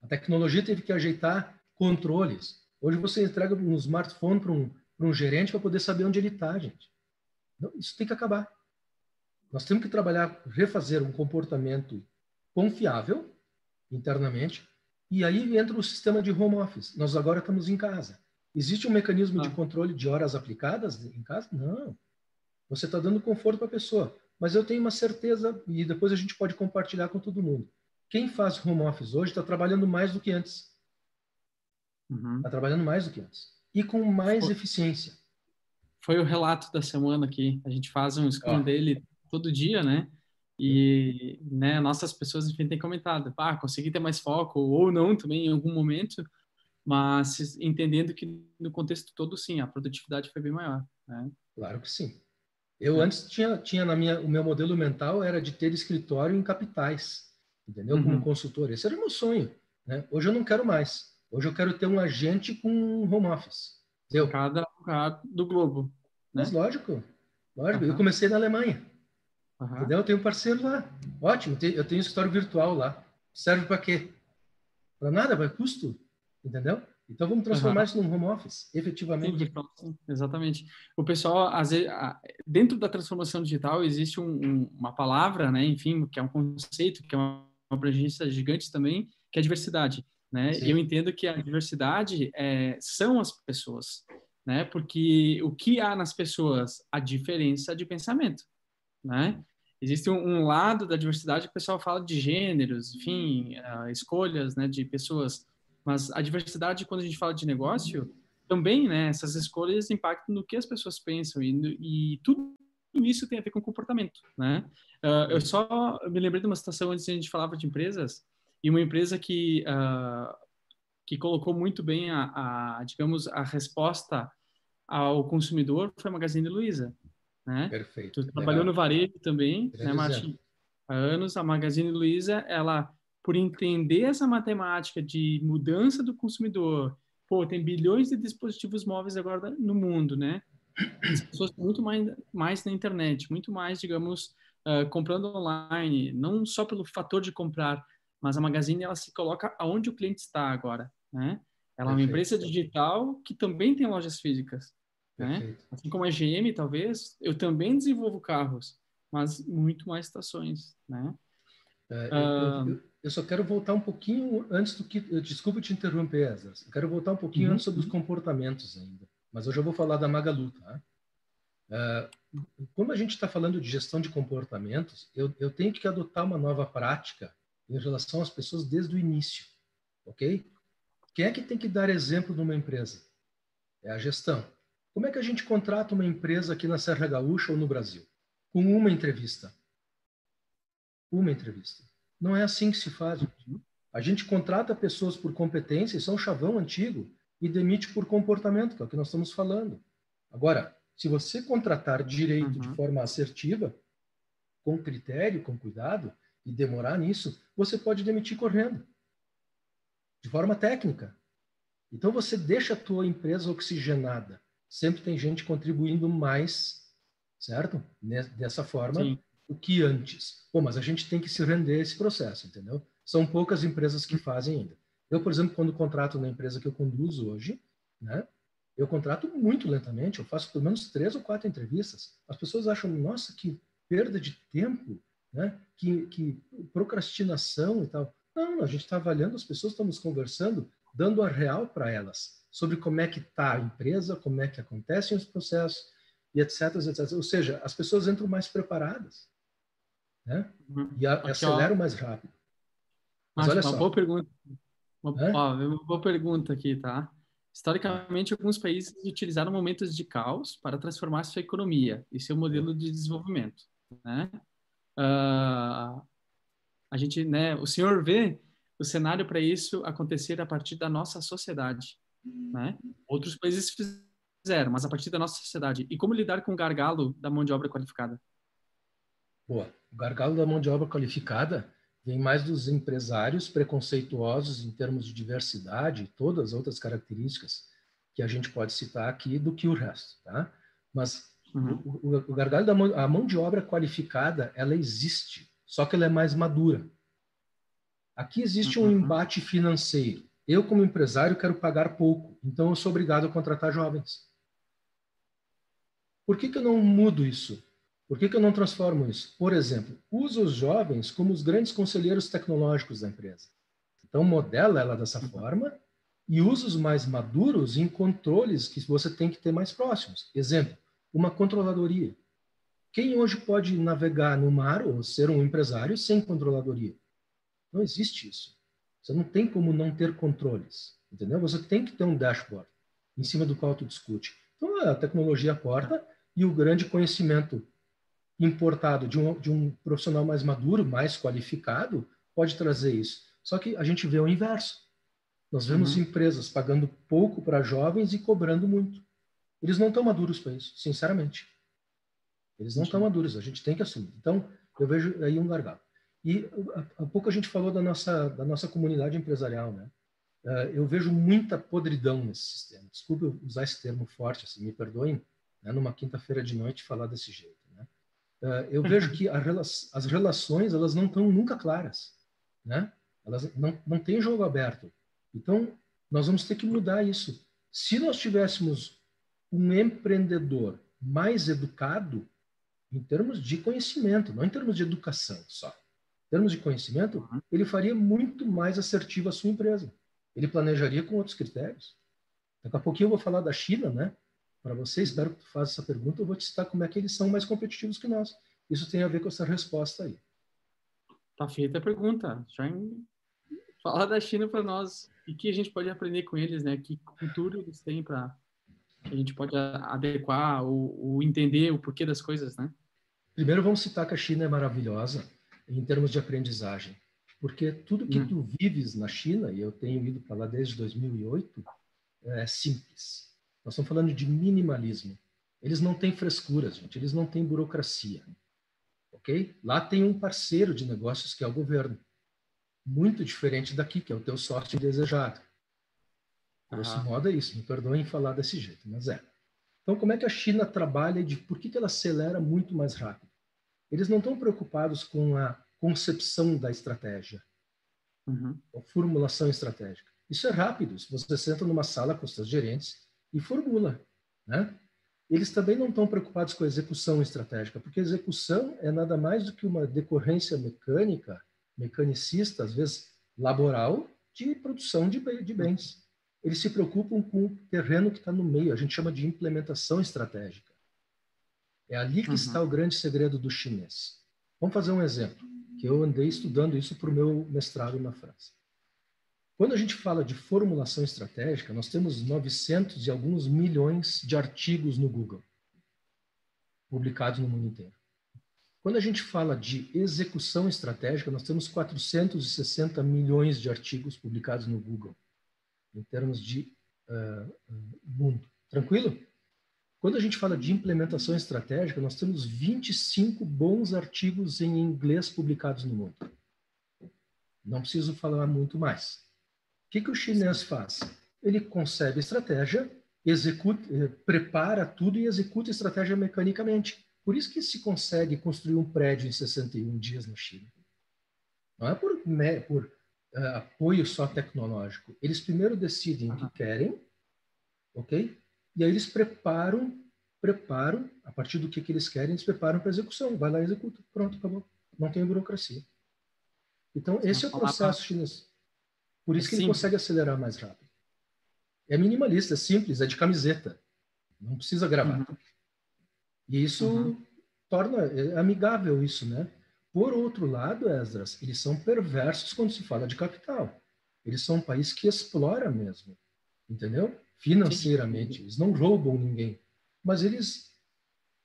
A tecnologia teve que ajeitar controles. Hoje você entrega um smartphone para um, um gerente para poder saber onde ele está, gente. Não, isso tem que acabar. Nós temos que trabalhar, refazer um comportamento confiável internamente, e aí entra o sistema de home office. Nós agora estamos em casa. Existe um mecanismo ah. de controle de horas aplicadas em casa? Não. Você está dando conforto para a pessoa. Mas eu tenho uma certeza, e depois a gente pode compartilhar com todo mundo. Quem faz home office hoje está trabalhando mais do que antes. Está uhum. Tá trabalhando mais do que antes. E com mais foi, eficiência. Foi o relato da semana aqui. A gente faz um scrum ah. dele todo dia, né? E né, nossas pessoas, enfim, têm comentado, ah, consegui ter mais foco, ou não também em algum momento, mas entendendo que no contexto todo, sim, a produtividade foi bem maior. Né? Claro que sim. Eu é. antes tinha, tinha na minha, o meu modelo mental era de ter escritório em capitais, entendeu? Como uhum. consultor. Esse era o meu sonho. Né? Hoje eu não quero mais. Hoje eu quero ter um agente com home office. Entendeu? Cada lugar do globo. Né? Mas lógico. Lógico. Uhum. Eu comecei na Alemanha. Uhum. Entendeu? Eu tenho um parceiro lá. Ótimo, eu tenho um escritório virtual lá. Serve para quê? Para nada, para custo. Entendeu? Então vamos transformar uhum. isso num home office, efetivamente. Sim, exatamente. O pessoal, às vezes, dentro da transformação digital existe um, um, uma palavra, né? Enfim, que é um conceito, que é uma, uma abrangência gigante também, que é diversidade. Né? E eu entendo que a diversidade é, são as pessoas, né? Porque o que há nas pessoas? A diferença de pensamento, né? existe um, um, lado da diversidade que o pessoal fala de gêneros, enfim, uh, escolhas, né, de pessoas. Mas a diversidade, quando a gente fala de negócio, também, né, essas escolhas impactam no que as pessoas pensam e, e tudo isso tem a ver com comportamento, né? Uh, eu só me lembrei de uma situação antes a gente falava de empresas e uma empresa que uh, que colocou muito bem a, a, digamos a resposta ao consumidor foi a Magazine Luiza, né? Perfeito. Tu trabalhou no varejo também, né, Martin? Há anos, a Magazine Luiza, ela, por entender essa matemática de mudança do consumidor, pô, tem bilhões de dispositivos móveis agora no mundo, né? As pessoas muito mais, mais na internet, muito mais, digamos, uh, comprando online, não só pelo fator de comprar, mas a Magazine, ela se coloca aonde o cliente está agora, né? Ela é uma empresa digital que também tem lojas físicas. Né? Assim como a GM, talvez, eu também desenvolvo carros, mas muito mais estações, né? É, eu, uh, eu, eu, só quero voltar um pouquinho antes do que... Desculpa te interromper, Ezra. Eu quero voltar um pouquinho uhum. antes sobre os comportamentos ainda. Mas eu vou falar da Magalu, tá? Uh, como a gente está falando de gestão de comportamentos, eu, eu tenho que adotar uma nova prática em relação às pessoas desde o início, ok? Quem é que tem que dar exemplo numa empresa? É a gestão. Como é que a gente contrata uma empresa aqui na Serra Gaúcha ou no Brasil? Com uma entrevista. Uma entrevista. Não é assim que se faz. A gente contrata pessoas por competência, isso é um chavão antigo, e demite por comportamento, que é o que nós estamos falando. Agora, se você contratar direito uhum. de forma assertiva, com critério, com cuidado, e demorar nisso, você pode demitir correndo. De forma técnica. Então você deixa a tua empresa oxigenada sempre tem gente contribuindo mais, certo? Dessa forma, Sim. do que antes. Bom, mas a gente tem que se render a esse processo, entendeu? São poucas empresas que fazem ainda. Eu, por exemplo, quando contrato na empresa que eu conduzo hoje, né? Eu contrato muito lentamente, eu faço pelo menos três ou quatro entrevistas. As pessoas acham, nossa, que perda de tempo, né? Que, que procrastinação e tal. Não, a gente está avaliando, as pessoas estamos conversando, dando a real para elas sobre como é que está a empresa, como é que acontecem os processos e etc, etc. Ou seja, as pessoas entram mais preparadas, né? Uhum. E a, aceleram mais rápido. Mas, olha uma só. boa pergunta. Uma, ó, uma boa pergunta aqui, tá? Historicamente, alguns países utilizaram momentos de caos para transformar sua economia e seu modelo de desenvolvimento. Né? Uh, a gente, né, o senhor vê o cenário para isso acontecer a partir da nossa sociedade. Né? Outros países fizeram, mas a partir da nossa sociedade. E como lidar com o gargalo da mão de obra qualificada? Boa. O gargalo da mão de obra qualificada vem mais dos empresários preconceituosos em termos de diversidade e todas as outras características que a gente pode citar aqui do que o resto, tá? Mas uhum. o, o, da mão, a mão de obra qualificada, ela existe, só que ela é mais madura. Aqui existe um uhum. embate financeiro. Eu, como empresário, quero pagar pouco, então eu sou obrigado a contratar jovens. Por que, que eu não mudo isso? Por que, que eu não transformo isso? Por exemplo, uso os jovens como os grandes conselheiros tecnológicos da empresa. Então, modela ela dessa uhum. forma e usa os mais maduros em controles que você tem que ter mais próximos. Exemplo, uma controladoria. Quem hoje pode navegar no mar ou ser um empresário sem controladoria? Não existe isso. Você não tem como não ter controles, entendeu? Você tem que ter um dashboard em cima do qual tu discute. Então, a tecnologia aporta e o grande conhecimento importado de um, de um profissional mais maduro, mais qualificado, pode trazer isso. Só que a gente vê o inverso. Nós vemos uhum. empresas pagando pouco para jovens e cobrando muito. Eles não estão maduros para isso, sinceramente. Eles não estão maduros, a gente tem que assumir. Então, eu vejo aí um gargalo. E há pouco a gente falou da nossa, da nossa comunidade empresarial, né? Uh, eu vejo muita podridão nesse sistema. Desculpe usar esse termo forte, assim, me perdoem, né, numa quinta-feira de noite falar desse jeito. Eh, eu vejo que as relações elas não estão nunca claras, né? Elas não, não têm jogo aberto. Então, nós vamos ter que mudar isso. Se nós tivéssemos um empreendedor mais educado, em termos de conhecimento, não em termos de educação só, em termos de conhecimento, uhum. ele faria muito mais assertivo a sua empresa. Ele planejaria com outros critérios. Daqui a pouquinho eu vou falar da China, né? para você, espero que tu faça essa pergunta, eu vou te citar como é que eles são mais competitivos que nós. Isso tem a ver com essa resposta aí. Tá feita a pergunta. Já em... Fala da China para nós. E que a gente pode aprender com eles, né? Que cultura eles têm para que a gente pode adequar ou, ou, entender o porquê das coisas, né? Primeiro vamos citar que a China é maravilhosa em termos de aprendizagem, porque tudo que hum. tu vives na China, e eu tenho ido para lá desde 2008, é simples nós estamos falando de minimalismo. Eles não têm frescuras, gente. Eles não têm burocracia. Ok? Lá tem um parceiro de negócios que é o governo. Muito diferente daqui, que é o teu sócio desejado. Grosso uhum. modo é isso. Me perdoem falar desse jeito, mas é. Então, como é que a China trabalha e de por que, que ela acelera muito mais rápido? Eles não estão preocupados com a concepção da estratégia, uhum. a formulação estratégica. Isso é rápido. Se você senta numa sala com os seus gerentes, e formula. Né? Eles também não estão preocupados com a execução estratégica, porque a execução é nada mais do que uma decorrência mecânica, mecanicista, às vezes laboral, de produção de, de bens. Eles se preocupam com o terreno que está no meio, a gente chama de implementação estratégica. É ali que uhum. está o grande segredo do chinês. Vamos fazer um exemplo, que eu andei estudando isso para o meu mestrado na França. Quando a gente fala de formulação estratégica, nós temos 900 e alguns milhões de artigos no Google, publicados no mundo inteiro. Quando a gente fala de execução estratégica, nós temos 460 milhões de artigos publicados no Google, em termos de uh, mundo. Tranquilo? Quando a gente fala de implementação estratégica, nós temos 25 bons artigos em inglês publicados no mundo. Não preciso falar muito mais que, que o chinês faz? Ele concebe estratégia, executa, eh, prepara tudo e executa a estratégia mecanicamente. Por isso que se consegue construir um prédio em 61 dias na China. Não é por, por uh, apoio só tecnológico. Eles primeiro decidem o que querem, ok? E aí eles preparam, preparam, a partir do que, que eles querem, eles preparam para execução. Vai lá e executa. Pronto, acabou. Não tem burocracia. Então, esse é o processo chinês. Por isso é que simples. ele consegue acelerar mais rápido. É minimalista, é simples, é de camiseta. Não precisa gravar. Uhum. E isso uhum. torna é amigável isso, né? Por outro lado, Esdras, eles são perversos quando se fala de capital. Eles são um país que explora mesmo, entendeu? financeiramente. Eles não roubam ninguém, mas eles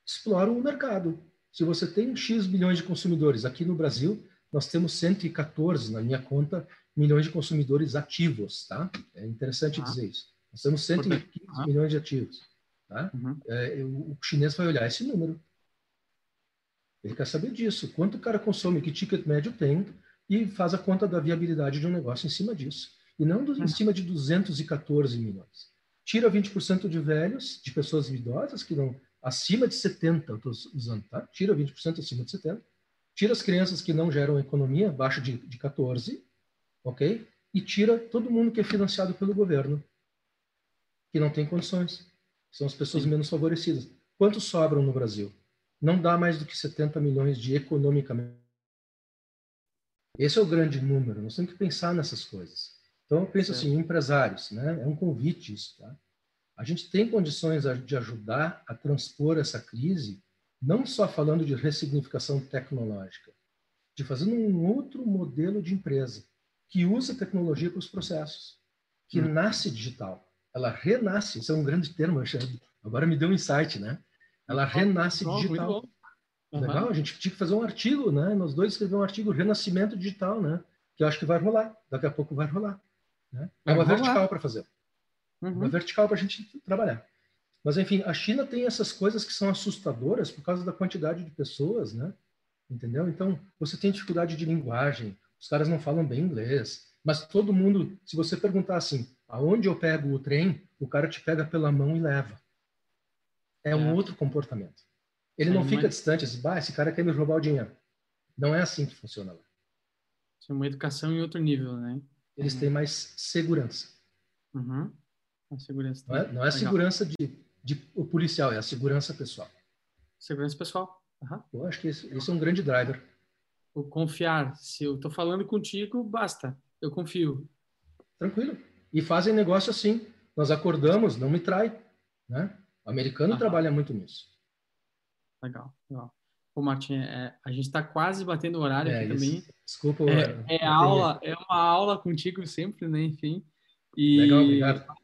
exploram o mercado. Se você tem X milhões de consumidores, aqui no Brasil, nós temos 114, na minha conta, milhões de consumidores ativos, tá? É interessante ah. dizer isso. Nós temos 115 ah. milhões de ativos, tá? Uhum. É, o chinês vai olhar esse número. Ele quer saber disso. Quanto o cara consome, que ticket médio tem, e faz a conta da viabilidade de um negócio em cima disso. E não do, em uhum. cima de 214 milhões. Tira 20% de velhos, de pessoas idosas que não acima de 70, eu estou usando, tá? Tira 20% acima de 70. Tira as crianças que não geram economia, abaixo de, de 14, ok? E tira todo mundo que é financiado pelo governo, que não tem condições. São as pessoas menos favorecidas. Quantos sobram no Brasil? Não dá mais do que 70 milhões de economicamente. Esse é o grande número. Nós temos que pensar nessas coisas. Então, eu penso assim, empresários, né? É um convite isso, tá? A gente tem condições de ajudar a transpor essa crise, não só falando de ressignificação tecnológica, de fazendo um outro modelo de empresa que usa tecnologia para os processos, que hum. nasce digital. Ela renasce, isso é um grande termo. Agora me deu um insight, né? Ela renasce digital. Uhum. Legal, a gente tinha que fazer um artigo, né? Nós dois escrevemos um artigo Renascimento Digital, né? Que eu acho que vai rolar. Daqui a pouco vai rolar. Né? É uma vertical para fazer. Uhum. Uma vertical para a gente trabalhar. Mas, enfim, a China tem essas coisas que são assustadoras por causa da quantidade de pessoas, né? Entendeu? Então, você tem dificuldade de linguagem, os caras não falam bem inglês, mas todo mundo, se você perguntar assim, aonde eu pego o trem, o cara te pega pela mão e leva. É, é. um outro comportamento. Ele é, não fica distante, assim, bah, esse cara quer me roubar o dinheiro. Não é assim que funciona lá. É uma educação em outro nível, né? Eles uhum. têm mais segurança. Uhum. A segurança não é, não é a segurança de, de, o policial, é a segurança pessoal. Segurança pessoal. Uhum. Eu acho que esse, esse é um grande driver. O confiar. Se eu estou falando contigo, basta. Eu confio. Tranquilo. E fazem negócio assim. Nós acordamos, não me trai. Né? O americano uhum. trabalha muito nisso. Legal, legal. Pô, Martin, é, a gente está quase batendo o horário é, aqui isso. também. Desculpa. É, é aula, é uma aula contigo sempre, né? Enfim. E Legal, obrigado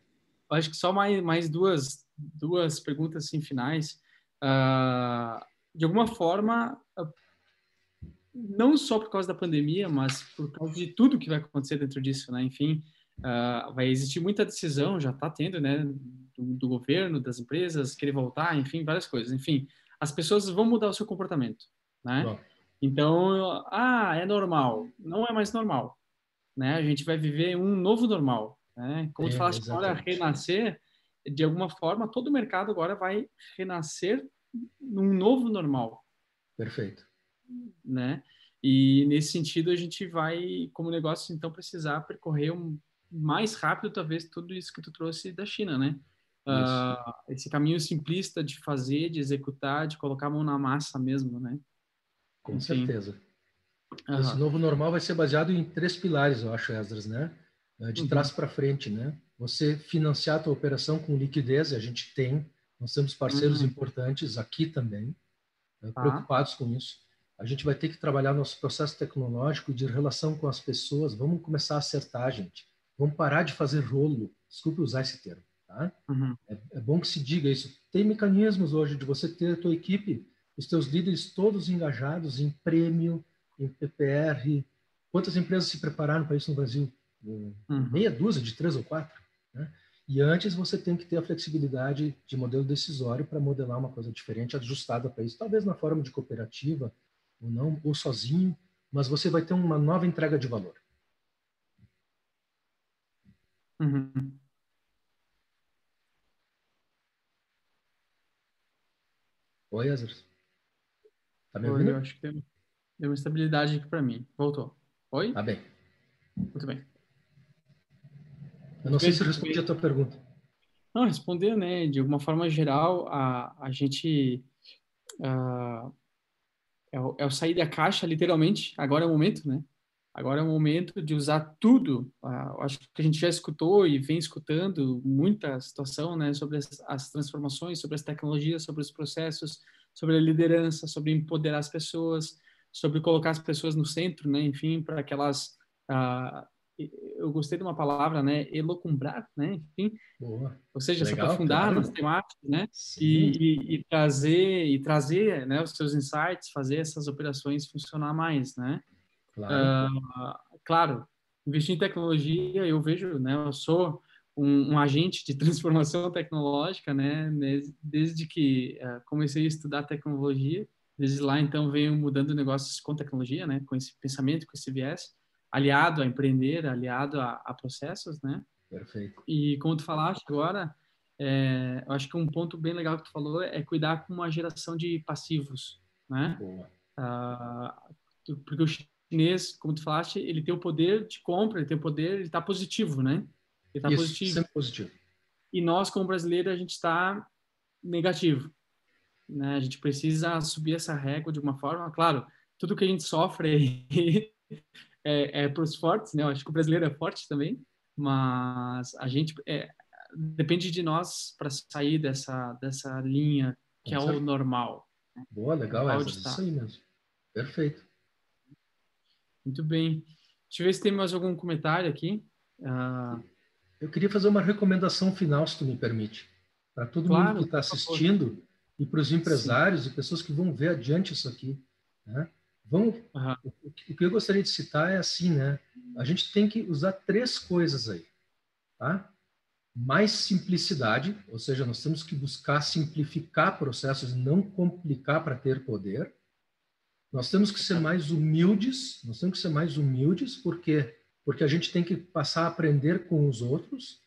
acho que só mais, mais duas, duas perguntas assim, finais. Uh, de alguma forma, uh, não só por causa da pandemia, mas por causa de tudo que vai acontecer dentro disso, né? Enfim, uh, vai existir muita decisão, já está tendo, né? Do, do, governo, das empresas, querer voltar, enfim, várias coisas. Enfim, as pessoas vão mudar o seu comportamento, né? Bom. Então, ah, é normal. Não é mais normal, né? A gente vai viver um novo normal. Né? Como é, tu falaste agora, renascer, de alguma forma, todo o mercado agora vai renascer num novo normal. Perfeito. Né? E nesse sentido, a gente vai, como negócio, então, precisar percorrer um, mais rápido, talvez, tudo isso que tu trouxe da China, né? Uh, esse caminho simplista de fazer, de executar, de colocar a mão na massa mesmo, né? Com Enfim. certeza. Uhum. Esse novo normal vai ser baseado em três pilares, eu acho, Esdras, né? Eh, de uhum. trás para frente, né? Você financiar a tua operação com liquidez, a gente tem, nós temos parceiros uhum. importantes aqui também, eh, tá. preocupados com isso. A gente vai ter que trabalhar nosso processo tecnológico de relação com as pessoas. Vamos começar a acertar, gente. Vamos parar de fazer rolo. Desculpe usar esse termo, tá? Uhum. É, é bom que se diga isso. Tem mecanismos hoje de você ter a tua equipe, os teus líderes todos engajados em prêmio, em PPR. Quantas empresas se prepararam para isso no Brasil? uhum. meia dúzia de três ou quatro. Né? E antes você tem que ter a flexibilidade de modelo decisório para modelar uma coisa diferente, ajustada para isso, talvez na forma de cooperativa ou não, ou sozinho, mas você vai ter uma nova entrega de valor. Uhum. Oi, Ezra. Tá me ouvindo? Oi, eu acho que deu uma estabilidade aqui para mim. Voltou. Oi? Tá bem. Muito bem. Eu não sei se eu respondi a tua pergunta. Não, responder, né? De alguma forma geral, a, a gente uh, é, o, é o sair da caixa, literalmente. Agora é o momento, né? Agora é o momento de usar tudo. Uh, acho que a gente já escutou e vem escutando muita situação, né? Sobre as, as transformações, sobre as tecnologias, sobre os processos, sobre a liderança, sobre empoderar as pessoas, sobre colocar as pessoas no centro, né? Enfim, para que elas uh, eu gostei de uma palavra, né? Elocumbrar, né? Enfim, Boa. ou seja, Legal, se aprofundar claro. nas temáticas, né? E, e, e trazer e trazer, né? Os seus insights, fazer essas operações funcionar mais, né? Claro. Ah, claro, investir em tecnologia, eu vejo, né? Eu sou um, um agente de transformação tecnológica, né? Desde, desde que uh, comecei a estudar tecnologia, desde lá então venho mudando negócios com tecnologia, né? Com esse pensamento, com esse viés, aliado a empreender, aliado a, a processos, né? Perfeito. E como tu falaste agora, é, eu acho que um ponto bem legal que tu falou é cuidar com uma geração de passivos, né? Boa. Uh, porque o chinês, como tu falaste, ele tem o poder de compra, ele tem o poder, ele está positivo, né? Ele está positivo. Sempre positivo. E nós, como brasileiros, a gente está negativo. Né? A gente precisa subir essa régua de uma forma, claro, tudo que a gente sofre é, é para os fortes, né? Eu acho que o brasileiro é forte também, mas a gente é, depende de nós para sair dessa dessa linha que é o normal. Né? Boa, legal, é isso aí mesmo. Perfeito. Muito bem. Deixa eu ver se tem mais algum comentário aqui. Uh... Eu queria fazer uma recomendação final, se tu me permite, para todo claro, mundo que está assistindo e para os empresários Sim. e pessoas que vão ver adiante isso aqui. Né? Vamos, uhum. o, o, que eu gostaria de citar é assim, né? A gente tem que usar três coisas aí, tá? Mais simplicidade, ou seja, nós temos que buscar simplificar processos não complicar para ter poder. Nós temos que ser mais humildes, nós temos que ser mais humildes, porque porque a gente tem que passar a aprender com os outros.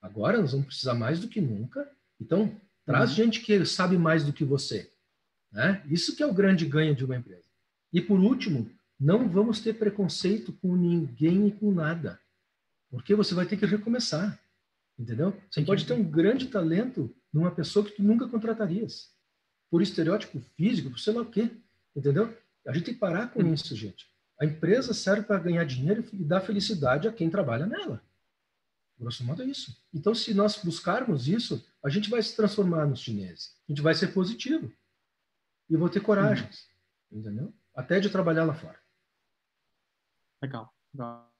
Agora nós vamos precisar mais do que nunca. Então, traz uhum. gente que sabe mais do que você, né? Isso que é o grande ganho de uma empresa. E por último, não vamos ter preconceito com ninguém e com nada, porque você vai ter que recomeçar, entendeu? Você Entendi. pode ter um grande talento numa pessoa que tu nunca contratarias, por estereótipo físico, por sei lá o quê, entendeu? A gente tem que parar com isso, gente. A empresa serve para ganhar dinheiro e dar felicidade a quem trabalha nela. Grosso modo é isso. Então, se nós buscarmos isso, a gente vai se transformar nos chineses. A gente vai ser positivo. E vou ter coragem. Hum. Entendeu? Até de trabalhar lá fora. Legal. Legal.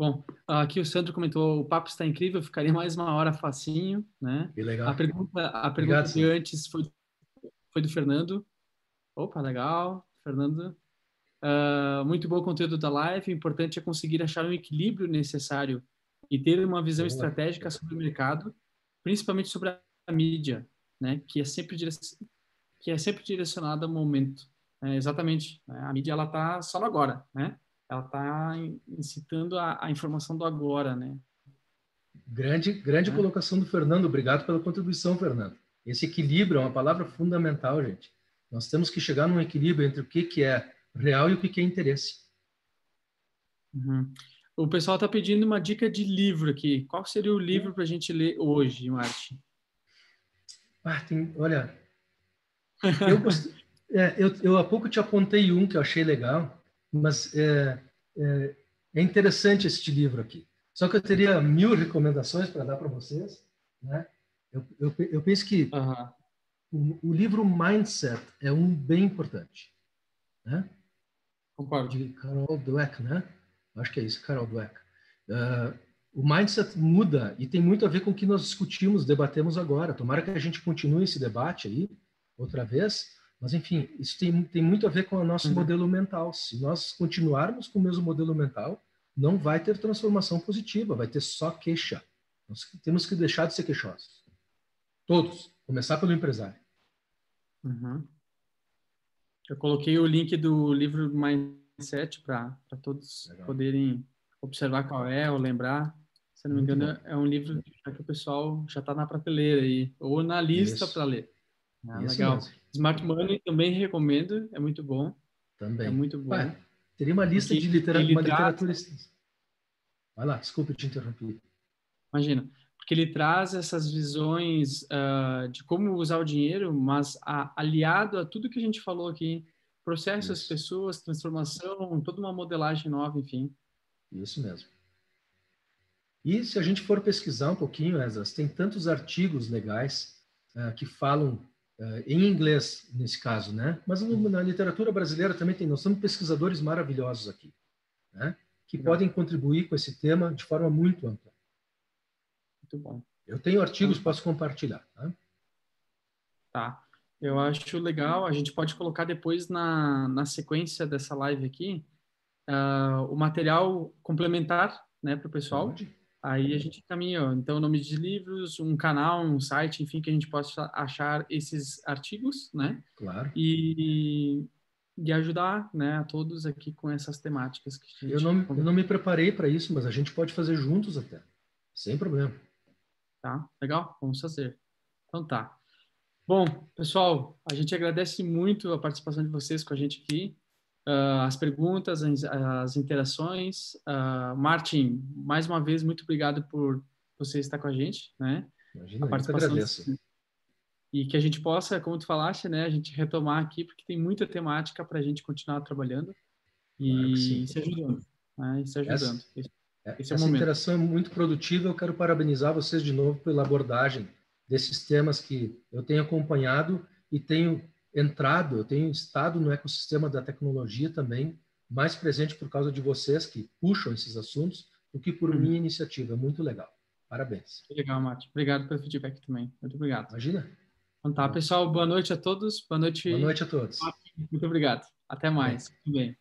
Bom, aqui o Sandro comentou, o papo está incrível, ficaria mais uma hora facinho, né? Que legal. A pergunta, a pergunta Obrigado, de antes foi, foi do Fernando. Opa, legal. Fernando, uh, muito bom o conteúdo da live. O importante é conseguir achar um equilíbrio necessário e ter uma visão estratégica sobre o mercado, principalmente sobre a mídia, né? Que é sempre que é sempre direcionada ao momento. É, exatamente. A mídia ela está só no agora, né? Ela está incitando a, a, informação do agora, né? Grande, grande é. colocação do Fernando. Obrigado pela contribuição, Fernando. Esse equilíbrio é uma palavra fundamental, gente. Nós temos que chegar num equilíbrio entre o que, que é real e o que, que é interesse. Uhum. O pessoal está pedindo uma dica de livro aqui. Qual seria o livro para a gente ler hoje, Marte? Ah, tem, olha, eu, é, eu, eu há pouco te apontei um que eu achei legal, mas é, é, é interessante este livro aqui. Só que eu teria mil recomendações para dar para vocês. Né? Eu, eu, eu penso que uhum. O, o, livro Mindset é um bem importante. Né? Concordo. De Carol Dweck, né? Acho que é isso, Carol Dweck. Uh, o mindset muda e tem muito a ver com o que nós discutimos, debatemos agora. Tomara que a gente continue esse debate aí outra vez, mas enfim, isso tem, tem muito a ver com o nosso uhum. modelo mental. Se nós continuarmos com o mesmo modelo mental, não vai ter transformação positiva, vai ter só queixa. Nós temos que deixar de ser queixosos. Todos. Começar pelo empresário. Uhum. Eu coloquei o link do livro Mindset para todos Legal. poderem observar qual é ou lembrar. Se não me engano, é um livro que o pessoal já está na prateleira aí, ou na lista para ler. Ah, legal. Mesmo. Smart Money também recomendo, é muito bom. Também. É muito bom. Ué, teria uma lista Porque de literatura, literatura. Vai lá, desculpa te interromper. Imagina porque ele traz essas visões uh, de como usar o dinheiro, mas a, aliado a tudo que a gente falou aqui, processos, Isso. pessoas, transformação, toda uma modelagem nova, enfim. Isso mesmo. E se a gente for pesquisar um pouquinho, Esas, tem tantos artigos legais uh, que falam uh, em inglês, nesse caso, né? Mas no, na literatura brasileira também tem. Nós temos pesquisadores maravilhosos aqui, né? que Legal. podem contribuir com esse tema de forma muito ampla. Muito bom. Eu tenho artigos, então, posso compartilhar. Tá? tá. Eu acho legal. A gente pode colocar depois na, na sequência dessa live aqui uh, o material complementar né, para o pessoal. Pode. Aí a gente caminha, então, nome de livros, um canal, um site, enfim, que a gente possa achar esses artigos, né? Claro. E, e ajudar, né, a todos aqui com essas temáticas. Que eu, não, eu não me preparei para isso, mas a gente pode fazer juntos até, sem problema. Tá, legal, vamos fazer. Então tá. Bom, pessoal, a gente agradece muito a participação de vocês com a gente aqui uh, as perguntas, as, as interações. Uh, Martin, mais uma vez, muito obrigado por você estar com a gente, né? Imagina, a participação eu agradeço. E que a gente possa, como tu falaste, né, a gente retomar aqui, porque tem muita temática para a gente continuar trabalhando e claro se ajudando. Né? E se ajudando. Essa, esse, é, esse é essa interação é muito produtiva. Eu quero parabenizar vocês de novo pela abordagem desses temas que eu tenho acompanhado e tenho entrado, eu tenho estado no ecossistema da tecnologia também, mais presente por causa de vocês que puxam esses assuntos, do que por uhum. minha iniciativa. Muito legal. Parabéns. Legal, Mate. Obrigado pelo feedback também. Muito obrigado. Imagina. Então tá, pessoal. Boa noite a todos. Boa noite. Boa noite a todos. Muito obrigado. Até mais. Tudo bem.